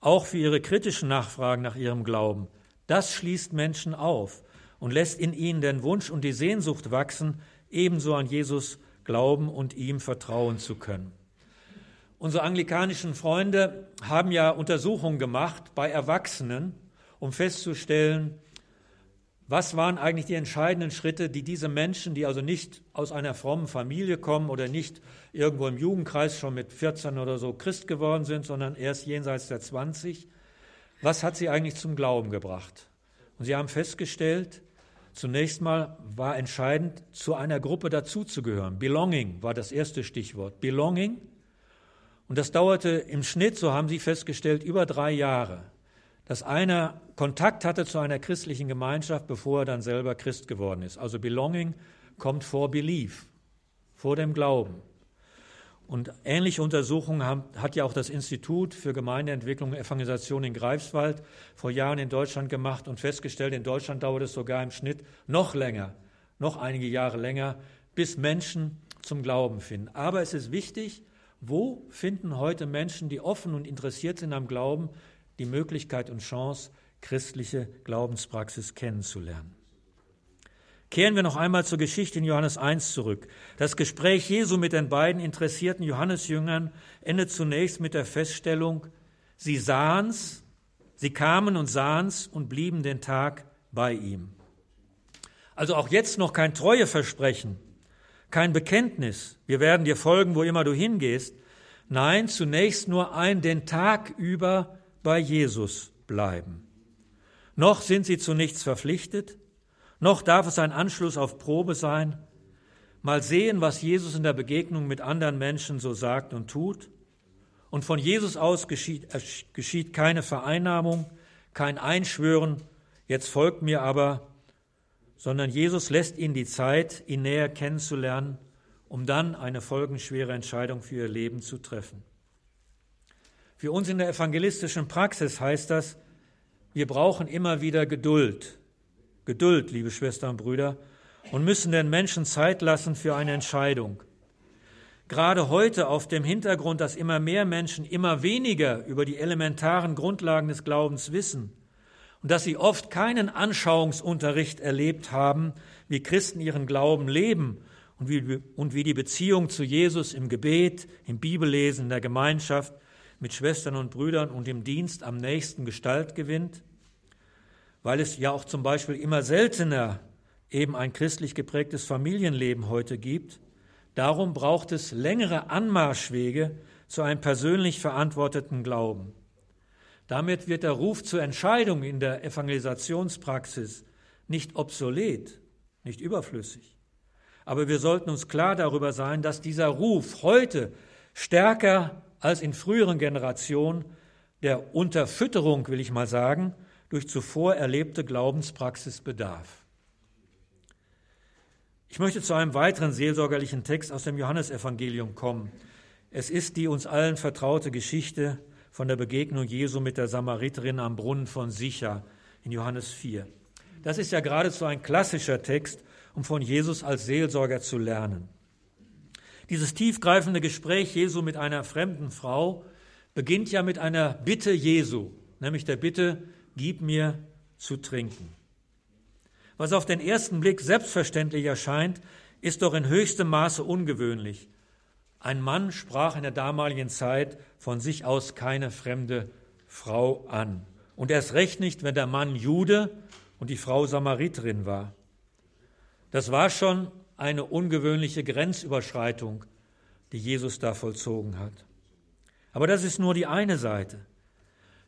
auch für ihre kritischen Nachfragen nach ihrem Glauben, das schließt Menschen auf und lässt in ihnen den Wunsch und die Sehnsucht wachsen, ebenso an Jesus glauben und ihm vertrauen zu können. Unsere anglikanischen Freunde haben ja Untersuchungen gemacht bei Erwachsenen, um festzustellen, was waren eigentlich die entscheidenden Schritte, die diese Menschen, die also nicht aus einer frommen Familie kommen oder nicht irgendwo im Jugendkreis schon mit 14 oder so Christ geworden sind, sondern erst jenseits der 20, was hat sie eigentlich zum Glauben gebracht? Und sie haben festgestellt, Zunächst mal war entscheidend, zu einer Gruppe dazuzugehören. Belonging war das erste Stichwort. Belonging. Und das dauerte im Schnitt, so haben Sie festgestellt, über drei Jahre, dass einer Kontakt hatte zu einer christlichen Gemeinschaft, bevor er dann selber Christ geworden ist. Also Belonging kommt vor Belief, vor dem Glauben. Und ähnliche Untersuchungen hat ja auch das Institut für Gemeindeentwicklung und Evangelisation in Greifswald vor Jahren in Deutschland gemacht und festgestellt, in Deutschland dauert es sogar im Schnitt noch länger, noch einige Jahre länger, bis Menschen zum Glauben finden. Aber es ist wichtig, wo finden heute Menschen, die offen und interessiert sind am Glauben, die Möglichkeit und Chance, christliche Glaubenspraxis kennenzulernen. Kehren wir noch einmal zur Geschichte in Johannes 1 zurück. Das Gespräch Jesu mit den beiden interessierten Johannesjüngern endet zunächst mit der Feststellung, sie sahen's, Sie kamen und sahen's und blieben den Tag bei ihm. Also auch jetzt noch kein Treueversprechen, kein Bekenntnis. Wir werden dir folgen, wo immer du hingehst. Nein, zunächst nur ein den Tag über bei Jesus bleiben. Noch sind sie zu nichts verpflichtet, noch darf es ein Anschluss auf Probe sein. Mal sehen, was Jesus in der Begegnung mit anderen Menschen so sagt und tut. Und von Jesus aus geschieht, äh, geschieht keine Vereinnahmung, kein Einschwören, jetzt folgt mir aber, sondern Jesus lässt ihnen die Zeit, ihn näher kennenzulernen, um dann eine folgenschwere Entscheidung für ihr Leben zu treffen. Für uns in der evangelistischen Praxis heißt das, wir brauchen immer wieder Geduld. Geduld, liebe Schwestern und Brüder, und müssen den Menschen Zeit lassen für eine Entscheidung. Gerade heute auf dem Hintergrund, dass immer mehr Menschen immer weniger über die elementaren Grundlagen des Glaubens wissen und dass sie oft keinen Anschauungsunterricht erlebt haben, wie Christen ihren Glauben leben und wie, und wie die Beziehung zu Jesus im Gebet, im Bibellesen, in der Gemeinschaft mit Schwestern und Brüdern und im Dienst am nächsten Gestalt gewinnt, weil es ja auch zum Beispiel immer seltener eben ein christlich geprägtes Familienleben heute gibt. Darum braucht es längere Anmarschwege zu einem persönlich verantworteten Glauben. Damit wird der Ruf zur Entscheidung in der Evangelisationspraxis nicht obsolet, nicht überflüssig. Aber wir sollten uns klar darüber sein, dass dieser Ruf heute stärker als in früheren Generationen der Unterfütterung, will ich mal sagen, durch zuvor erlebte Glaubenspraxis bedarf. Ich möchte zu einem weiteren seelsorgerlichen Text aus dem Johannesevangelium kommen. Es ist die uns allen vertraute Geschichte von der Begegnung Jesu mit der Samariterin am Brunnen von Sicha in Johannes 4. Das ist ja geradezu ein klassischer Text, um von Jesus als Seelsorger zu lernen. Dieses tiefgreifende Gespräch Jesu mit einer fremden Frau beginnt ja mit einer Bitte Jesu, nämlich der Bitte, gib mir zu trinken. Was auf den ersten Blick selbstverständlich erscheint, ist doch in höchstem Maße ungewöhnlich. Ein Mann sprach in der damaligen Zeit von sich aus keine fremde Frau an. Und erst recht nicht, wenn der Mann Jude und die Frau Samariterin war. Das war schon eine ungewöhnliche Grenzüberschreitung, die Jesus da vollzogen hat. Aber das ist nur die eine Seite.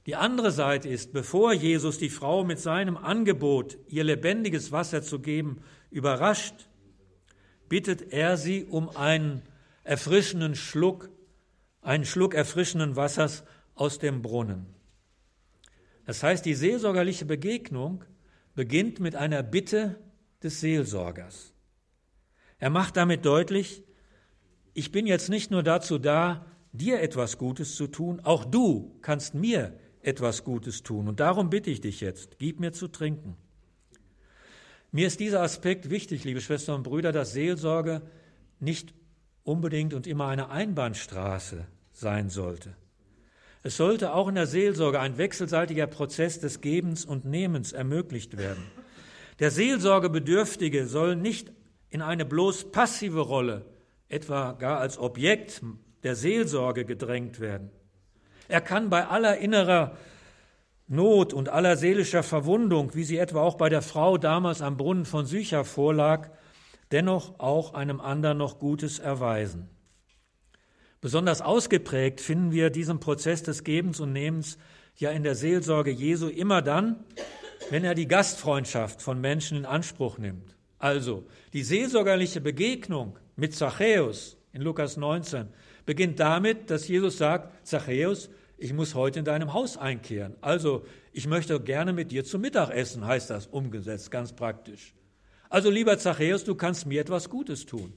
Die andere Seite ist, bevor Jesus die Frau mit seinem Angebot, ihr lebendiges Wasser zu geben, überrascht, bittet er sie um einen erfrischenden Schluck, einen Schluck erfrischenden Wassers aus dem Brunnen. Das heißt, die seelsorgerliche Begegnung beginnt mit einer Bitte des Seelsorgers. Er macht damit deutlich, ich bin jetzt nicht nur dazu da, dir etwas Gutes zu tun, auch du kannst mir etwas Gutes tun. Und darum bitte ich dich jetzt, gib mir zu trinken. Mir ist dieser Aspekt wichtig, liebe Schwestern und Brüder, dass Seelsorge nicht unbedingt und immer eine Einbahnstraße sein sollte. Es sollte auch in der Seelsorge ein wechselseitiger Prozess des Gebens und Nehmens ermöglicht werden. Der Seelsorgebedürftige soll nicht in eine bloß passive Rolle, etwa gar als Objekt der Seelsorge gedrängt werden. Er kann bei aller innerer Not und aller seelischer Verwundung, wie sie etwa auch bei der Frau damals am Brunnen von Sycha vorlag, dennoch auch einem anderen noch Gutes erweisen. Besonders ausgeprägt finden wir diesen Prozess des Gebens und Nehmens ja in der Seelsorge Jesu immer dann, wenn er die Gastfreundschaft von Menschen in Anspruch nimmt. Also, die seelsorgerliche Begegnung mit Zachäus in Lukas 19 beginnt damit, dass Jesus sagt, Zachäus, ich muss heute in deinem Haus einkehren. Also, ich möchte gerne mit dir zum Mittagessen, heißt das umgesetzt, ganz praktisch. Also, lieber Zachäus, du kannst mir etwas Gutes tun.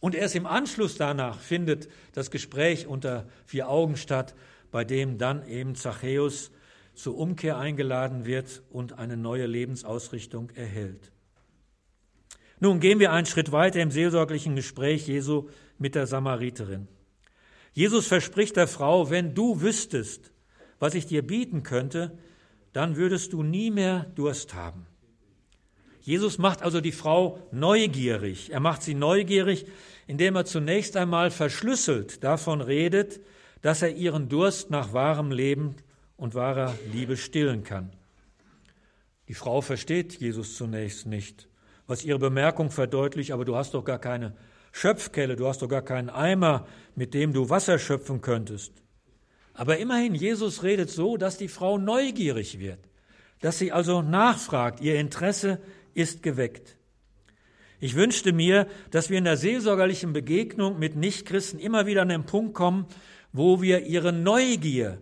Und erst im Anschluss danach findet das Gespräch unter vier Augen statt, bei dem dann eben Zachäus zur Umkehr eingeladen wird und eine neue Lebensausrichtung erhält. Nun gehen wir einen Schritt weiter im seelsorglichen Gespräch Jesu mit der Samariterin. Jesus verspricht der Frau, wenn du wüsstest, was ich dir bieten könnte, dann würdest du nie mehr Durst haben. Jesus macht also die Frau neugierig. Er macht sie neugierig, indem er zunächst einmal verschlüsselt davon redet, dass er ihren Durst nach wahrem Leben und wahrer Liebe stillen kann. Die Frau versteht Jesus zunächst nicht, was ihre Bemerkung verdeutlicht, aber du hast doch gar keine Schöpfkelle, du hast doch gar keinen Eimer, mit dem du Wasser schöpfen könntest. Aber immerhin, Jesus redet so, dass die Frau neugierig wird, dass sie also nachfragt, ihr Interesse ist geweckt. Ich wünschte mir, dass wir in der seelsorgerlichen Begegnung mit Nichtchristen immer wieder an den Punkt kommen, wo wir ihre Neugier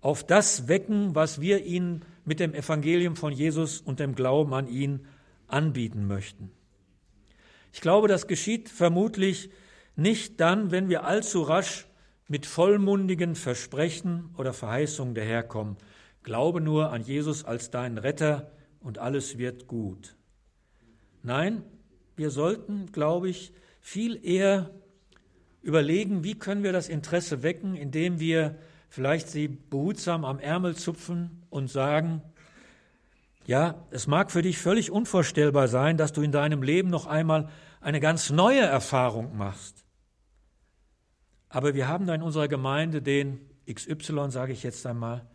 auf das wecken, was wir ihnen mit dem Evangelium von Jesus und dem Glauben an ihn anbieten möchten. Ich glaube, das geschieht vermutlich nicht dann, wenn wir allzu rasch mit vollmundigen Versprechen oder Verheißungen daherkommen. Glaube nur an Jesus als deinen Retter und alles wird gut. Nein, wir sollten, glaube ich, viel eher überlegen, wie können wir das Interesse wecken, indem wir vielleicht sie behutsam am Ärmel zupfen und sagen, ja, es mag für dich völlig unvorstellbar sein, dass du in deinem Leben noch einmal eine ganz neue Erfahrung machst. Aber wir haben da in unserer Gemeinde den XY, sage ich jetzt einmal,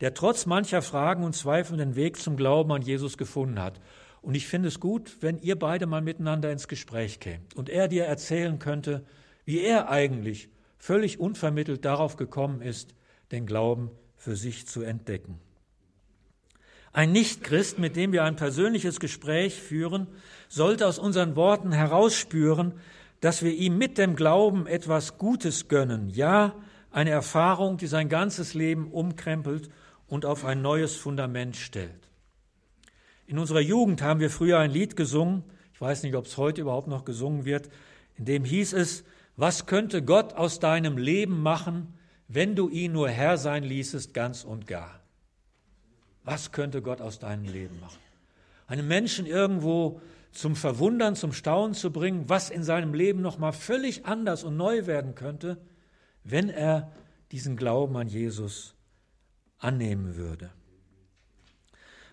der trotz mancher Fragen und Zweifel den Weg zum Glauben an Jesus gefunden hat. Und ich finde es gut, wenn ihr beide mal miteinander ins Gespräch kämt und er dir erzählen könnte, wie er eigentlich völlig unvermittelt darauf gekommen ist, den Glauben für sich zu entdecken. Ein Nichtchrist, mit dem wir ein persönliches Gespräch führen, sollte aus unseren Worten herausspüren, dass wir ihm mit dem Glauben etwas Gutes gönnen, ja, eine Erfahrung, die sein ganzes Leben umkrempelt und auf ein neues Fundament stellt. In unserer Jugend haben wir früher ein Lied gesungen, ich weiß nicht, ob es heute überhaupt noch gesungen wird, in dem hieß es, was könnte Gott aus deinem Leben machen, wenn du ihn nur Herr sein ließest, ganz und gar? Was könnte Gott aus deinem Leben machen? Einen Menschen irgendwo zum Verwundern, zum Staunen zu bringen, was in seinem Leben nochmal völlig anders und neu werden könnte, wenn er diesen Glauben an Jesus annehmen würde.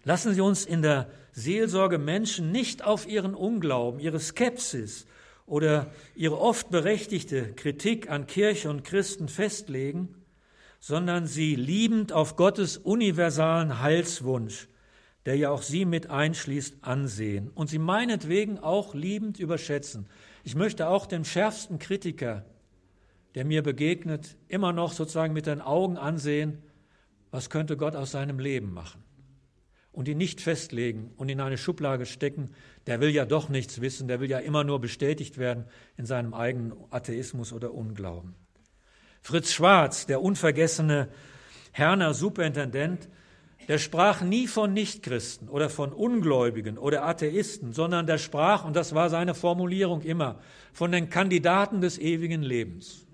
Lassen Sie uns in der Seelsorge Menschen nicht auf ihren Unglauben, ihre Skepsis oder ihre oft berechtigte Kritik an Kirche und Christen festlegen, sondern sie liebend auf Gottes universalen Heilswunsch, der ja auch sie mit einschließt, ansehen und sie meinetwegen auch liebend überschätzen. Ich möchte auch den schärfsten Kritiker, der mir begegnet, immer noch sozusagen mit den Augen ansehen, was könnte Gott aus seinem Leben machen und ihn nicht festlegen und in eine Schublage stecken, der will ja doch nichts wissen, der will ja immer nur bestätigt werden in seinem eigenen Atheismus oder Unglauben. Fritz Schwarz, der unvergessene Herner Superintendent, der sprach nie von Nichtchristen oder von Ungläubigen oder Atheisten, sondern der sprach, und das war seine Formulierung immer, von den Kandidaten des ewigen Lebens.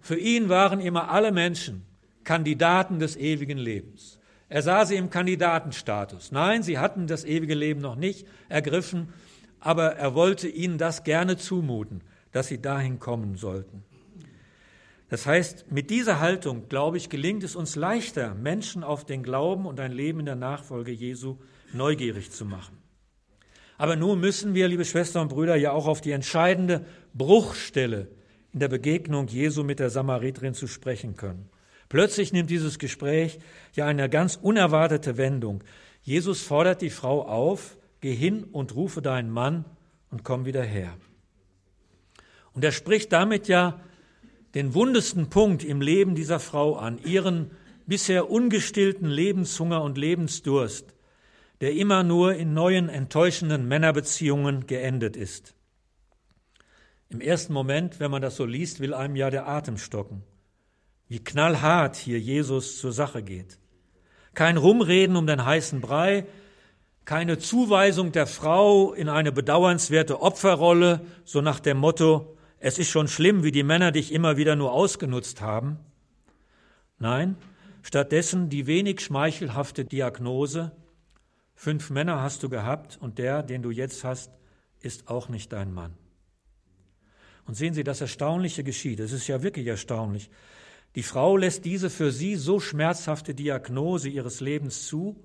Für ihn waren immer alle Menschen Kandidaten des ewigen Lebens. Er sah sie im Kandidatenstatus. Nein, sie hatten das ewige Leben noch nicht ergriffen, aber er wollte ihnen das gerne zumuten, dass sie dahin kommen sollten. Das heißt, mit dieser Haltung, glaube ich, gelingt es uns leichter, Menschen auf den Glauben und ein Leben in der Nachfolge Jesu neugierig zu machen. Aber nun müssen wir, liebe Schwestern und Brüder, ja auch auf die entscheidende Bruchstelle in der Begegnung Jesu mit der Samariterin zu sprechen können. Plötzlich nimmt dieses Gespräch ja eine ganz unerwartete Wendung. Jesus fordert die Frau auf, geh hin und rufe deinen Mann und komm wieder her. Und er spricht damit ja den wundesten Punkt im Leben dieser Frau an, ihren bisher ungestillten Lebenshunger und Lebensdurst, der immer nur in neuen enttäuschenden Männerbeziehungen geendet ist. Im ersten Moment, wenn man das so liest, will einem ja der Atem stocken wie knallhart hier Jesus zur Sache geht. Kein Rumreden um den heißen Brei, keine Zuweisung der Frau in eine bedauernswerte Opferrolle, so nach dem Motto, es ist schon schlimm, wie die Männer dich immer wieder nur ausgenutzt haben. Nein, stattdessen die wenig schmeichelhafte Diagnose, fünf Männer hast du gehabt und der, den du jetzt hast, ist auch nicht dein Mann. Und sehen Sie, das Erstaunliche geschieht. Es ist ja wirklich erstaunlich. Die Frau lässt diese für sie so schmerzhafte Diagnose ihres Lebens zu,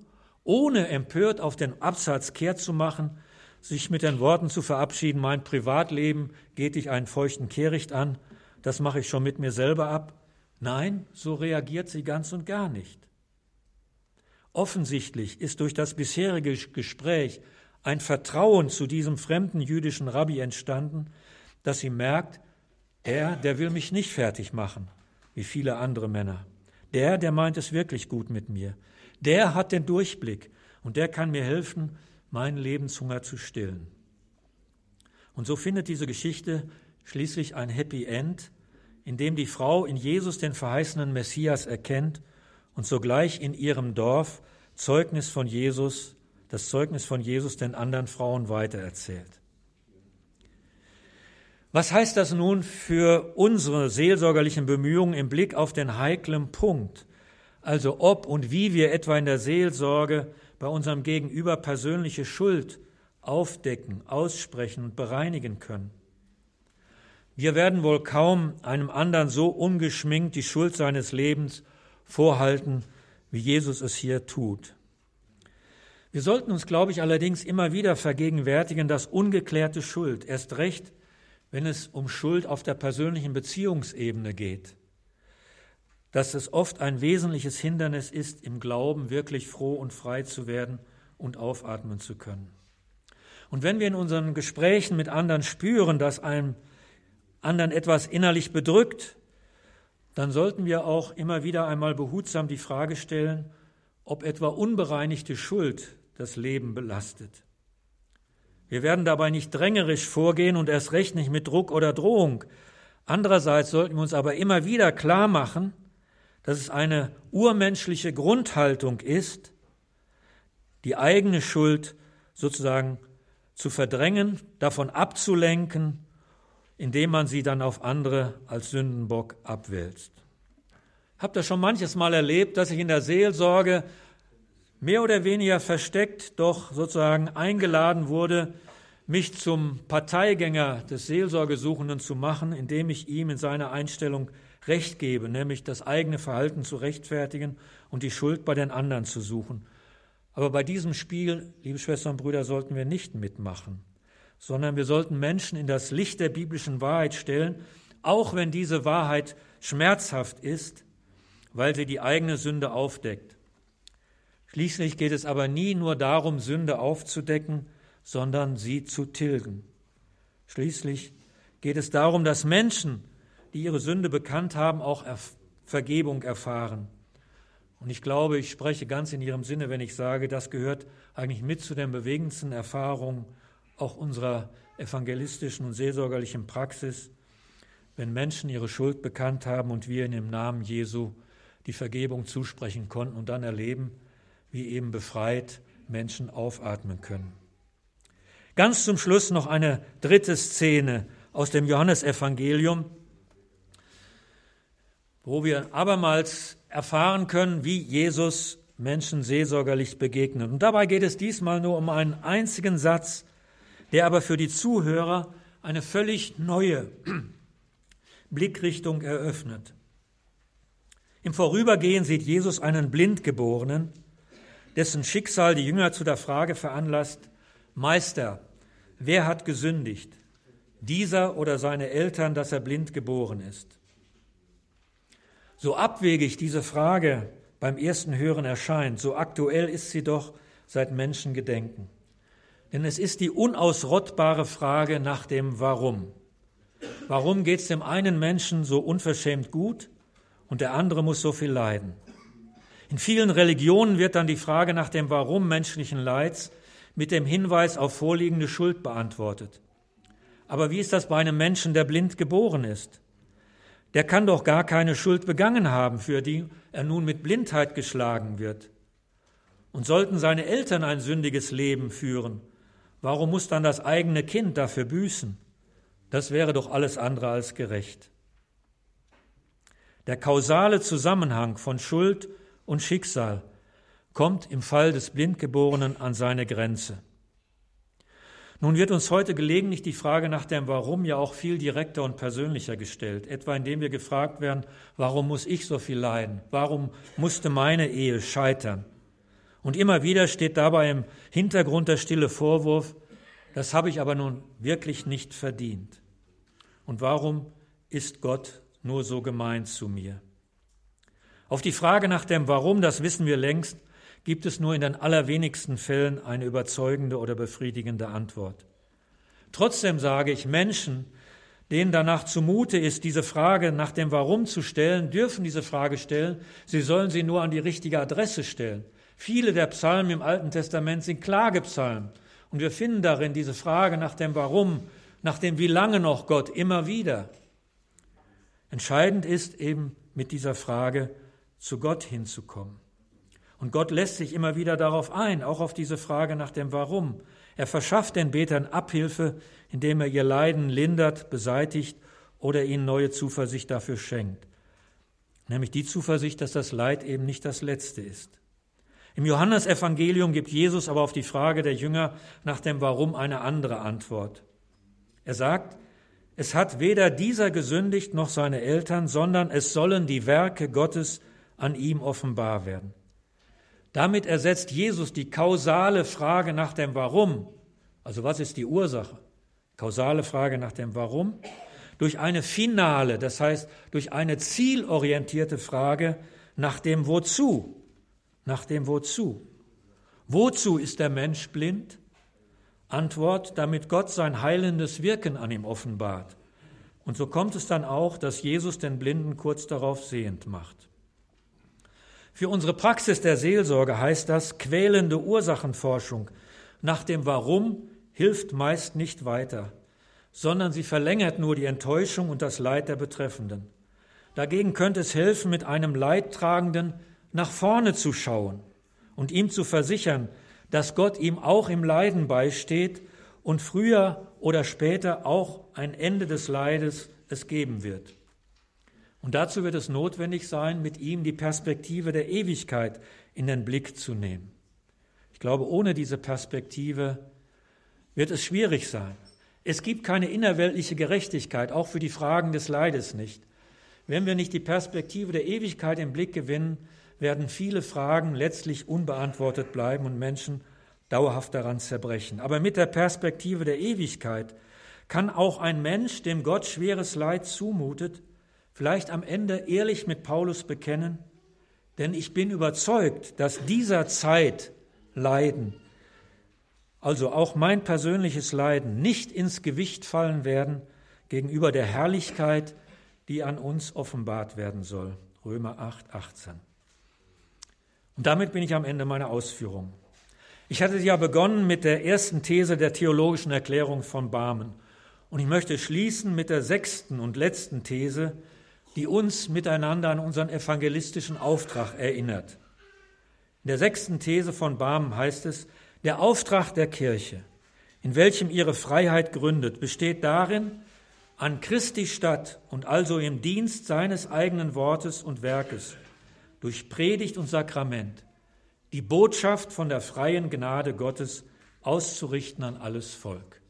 ohne empört auf den Absatz kehrt zu machen, sich mit den Worten zu verabschieden, mein Privatleben geht dich einen feuchten Kehricht an, das mache ich schon mit mir selber ab. Nein, so reagiert sie ganz und gar nicht. Offensichtlich ist durch das bisherige Gespräch ein Vertrauen zu diesem fremden jüdischen Rabbi entstanden, dass sie merkt, er, der will mich nicht fertig machen, wie viele andere Männer. Der, der meint es wirklich gut mit mir. Der hat den Durchblick und der kann mir helfen, meinen Lebenshunger zu stillen. Und so findet diese Geschichte schließlich ein Happy End, in dem die Frau in Jesus den verheißenen Messias erkennt und sogleich in ihrem Dorf Zeugnis von Jesus, das Zeugnis von Jesus den anderen Frauen weitererzählt. Was heißt das nun für unsere seelsorgerlichen Bemühungen im Blick auf den heiklen Punkt, also ob und wie wir etwa in der Seelsorge bei unserem Gegenüber persönliche Schuld aufdecken, aussprechen und bereinigen können? Wir werden wohl kaum einem anderen so ungeschminkt die Schuld seines Lebens vorhalten, wie Jesus es hier tut. Wir sollten uns, glaube ich, allerdings immer wieder vergegenwärtigen, dass ungeklärte Schuld, erst recht, wenn es um Schuld auf der persönlichen Beziehungsebene geht, dass es oft ein wesentliches Hindernis ist, im Glauben wirklich froh und frei zu werden und aufatmen zu können. Und wenn wir in unseren Gesprächen mit anderen spüren, dass einem anderen etwas innerlich bedrückt, dann sollten wir auch immer wieder einmal behutsam die Frage stellen, ob etwa unbereinigte Schuld das Leben belastet. Wir werden dabei nicht drängerisch vorgehen und erst recht nicht mit Druck oder Drohung. Andererseits sollten wir uns aber immer wieder klar machen, dass es eine urmenschliche Grundhaltung ist, die eigene Schuld sozusagen zu verdrängen, davon abzulenken indem man sie dann auf andere als Sündenbock abwälzt. Habt ihr schon manches Mal erlebt, dass ich in der Seelsorge mehr oder weniger versteckt, doch sozusagen eingeladen wurde, mich zum Parteigänger des Seelsorgesuchenden zu machen, indem ich ihm in seiner Einstellung Recht gebe, nämlich das eigene Verhalten zu rechtfertigen und die Schuld bei den anderen zu suchen. Aber bei diesem Spiel, liebe Schwestern und Brüder, sollten wir nicht mitmachen sondern wir sollten Menschen in das Licht der biblischen Wahrheit stellen, auch wenn diese Wahrheit schmerzhaft ist, weil sie die eigene Sünde aufdeckt. Schließlich geht es aber nie nur darum, Sünde aufzudecken, sondern sie zu tilgen. Schließlich geht es darum, dass Menschen, die ihre Sünde bekannt haben, auch Vergebung erfahren. Und ich glaube, ich spreche ganz in Ihrem Sinne, wenn ich sage, das gehört eigentlich mit zu den bewegendsten Erfahrungen auch unserer evangelistischen und seelsorgerlichen Praxis, wenn Menschen ihre Schuld bekannt haben und wir in dem Namen Jesu die Vergebung zusprechen konnten und dann erleben, wie eben befreit Menschen aufatmen können. Ganz zum Schluss noch eine dritte Szene aus dem Johannesevangelium, wo wir abermals erfahren können, wie Jesus Menschen seelsorgerlich begegnet. Und dabei geht es diesmal nur um einen einzigen Satz, der aber für die Zuhörer eine völlig neue Blickrichtung eröffnet. Im Vorübergehen sieht Jesus einen Blindgeborenen, dessen Schicksal die Jünger zu der Frage veranlasst, Meister, wer hat gesündigt, dieser oder seine Eltern, dass er blind geboren ist? So abwegig diese Frage beim ersten Hören erscheint, so aktuell ist sie doch seit Menschengedenken. Denn es ist die unausrottbare Frage nach dem Warum. Warum geht es dem einen Menschen so unverschämt gut und der andere muss so viel leiden? In vielen Religionen wird dann die Frage nach dem Warum menschlichen Leids mit dem Hinweis auf vorliegende Schuld beantwortet. Aber wie ist das bei einem Menschen, der blind geboren ist? Der kann doch gar keine Schuld begangen haben, für die er nun mit Blindheit geschlagen wird. Und sollten seine Eltern ein sündiges Leben führen, Warum muss dann das eigene Kind dafür büßen? Das wäre doch alles andere als gerecht. Der kausale Zusammenhang von Schuld und Schicksal kommt im Fall des Blindgeborenen an seine Grenze. Nun wird uns heute gelegentlich die Frage nach dem Warum ja auch viel direkter und persönlicher gestellt, etwa indem wir gefragt werden, warum muss ich so viel leiden? Warum musste meine Ehe scheitern? Und immer wieder steht dabei im Hintergrund der stille Vorwurf, das habe ich aber nun wirklich nicht verdient. Und warum ist Gott nur so gemein zu mir? Auf die Frage nach dem Warum, das wissen wir längst, gibt es nur in den allerwenigsten Fällen eine überzeugende oder befriedigende Antwort. Trotzdem sage ich, Menschen, denen danach zumute ist, diese Frage nach dem Warum zu stellen, dürfen diese Frage stellen. Sie sollen sie nur an die richtige Adresse stellen. Viele der Psalmen im Alten Testament sind Klagepsalmen. Und wir finden darin diese Frage nach dem Warum, nach dem Wie lange noch Gott immer wieder. Entscheidend ist eben mit dieser Frage zu Gott hinzukommen. Und Gott lässt sich immer wieder darauf ein, auch auf diese Frage nach dem Warum. Er verschafft den Betern Abhilfe, indem er ihr Leiden lindert, beseitigt oder ihnen neue Zuversicht dafür schenkt. Nämlich die Zuversicht, dass das Leid eben nicht das letzte ist. Im Johannesevangelium gibt Jesus aber auf die Frage der Jünger nach dem Warum eine andere Antwort. Er sagt, es hat weder dieser gesündigt noch seine Eltern, sondern es sollen die Werke Gottes an ihm offenbar werden. Damit ersetzt Jesus die kausale Frage nach dem Warum, also was ist die Ursache, kausale Frage nach dem Warum, durch eine finale, das heißt durch eine zielorientierte Frage nach dem Wozu, nach dem Wozu. Wozu ist der Mensch blind? Antwort, damit Gott sein heilendes Wirken an ihm offenbart. Und so kommt es dann auch, dass Jesus den Blinden kurz darauf sehend macht. Für unsere Praxis der Seelsorge heißt das, quälende Ursachenforschung nach dem Warum hilft meist nicht weiter, sondern sie verlängert nur die Enttäuschung und das Leid der Betreffenden. Dagegen könnte es helfen, mit einem Leidtragenden nach vorne zu schauen und ihm zu versichern, dass Gott ihm auch im Leiden beisteht und früher oder später auch ein Ende des Leides es geben wird. Und dazu wird es notwendig sein, mit ihm die Perspektive der Ewigkeit in den Blick zu nehmen. Ich glaube, ohne diese Perspektive wird es schwierig sein. Es gibt keine innerweltliche Gerechtigkeit, auch für die Fragen des Leides nicht. Wenn wir nicht die Perspektive der Ewigkeit im Blick gewinnen, werden viele Fragen letztlich unbeantwortet bleiben und Menschen dauerhaft daran zerbrechen. Aber mit der Perspektive der Ewigkeit kann auch ein Mensch, dem Gott schweres Leid zumutet, vielleicht am Ende ehrlich mit Paulus bekennen, denn ich bin überzeugt, dass dieser Zeit Leiden, also auch mein persönliches Leiden, nicht ins Gewicht fallen werden gegenüber der Herrlichkeit, die an uns offenbart werden soll. Römer 8, 18. Und damit bin ich am Ende meiner Ausführungen. Ich hatte ja begonnen mit der ersten These der theologischen Erklärung von Barmen. Und ich möchte schließen mit der sechsten und letzten These, die uns miteinander an unseren evangelistischen Auftrag erinnert. In der sechsten These von Barmen heißt es, der Auftrag der Kirche, in welchem ihre Freiheit gründet, besteht darin, an Christi statt und also im Dienst seines eigenen Wortes und Werkes, durch Predigt und Sakrament, die Botschaft von der freien Gnade Gottes auszurichten an alles Volk.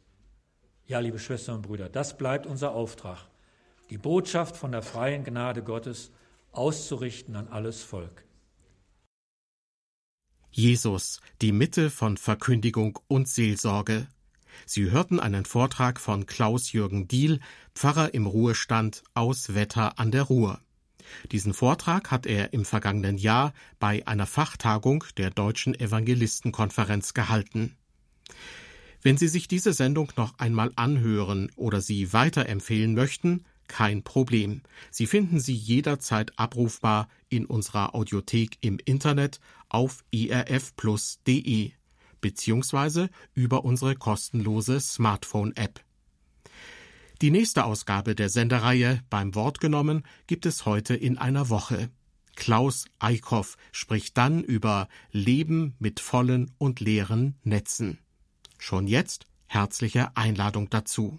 Ja, liebe Schwestern und Brüder, das bleibt unser Auftrag die Botschaft von der freien Gnade Gottes auszurichten an alles Volk. Jesus, die Mitte von Verkündigung und Seelsorge. Sie hörten einen Vortrag von Klaus-Jürgen Diehl, Pfarrer im Ruhestand aus Wetter an der Ruhr. Diesen Vortrag hat er im vergangenen Jahr bei einer Fachtagung der Deutschen Evangelistenkonferenz gehalten. Wenn Sie sich diese Sendung noch einmal anhören oder sie weiterempfehlen möchten, kein Problem. Sie finden sie jederzeit abrufbar in unserer Audiothek im Internet auf irfplus.de beziehungsweise über unsere kostenlose Smartphone-App. Die nächste Ausgabe der Sendereihe beim Wort genommen gibt es heute in einer Woche. Klaus Eickhoff spricht dann über Leben mit vollen und leeren Netzen. Schon jetzt herzliche Einladung dazu.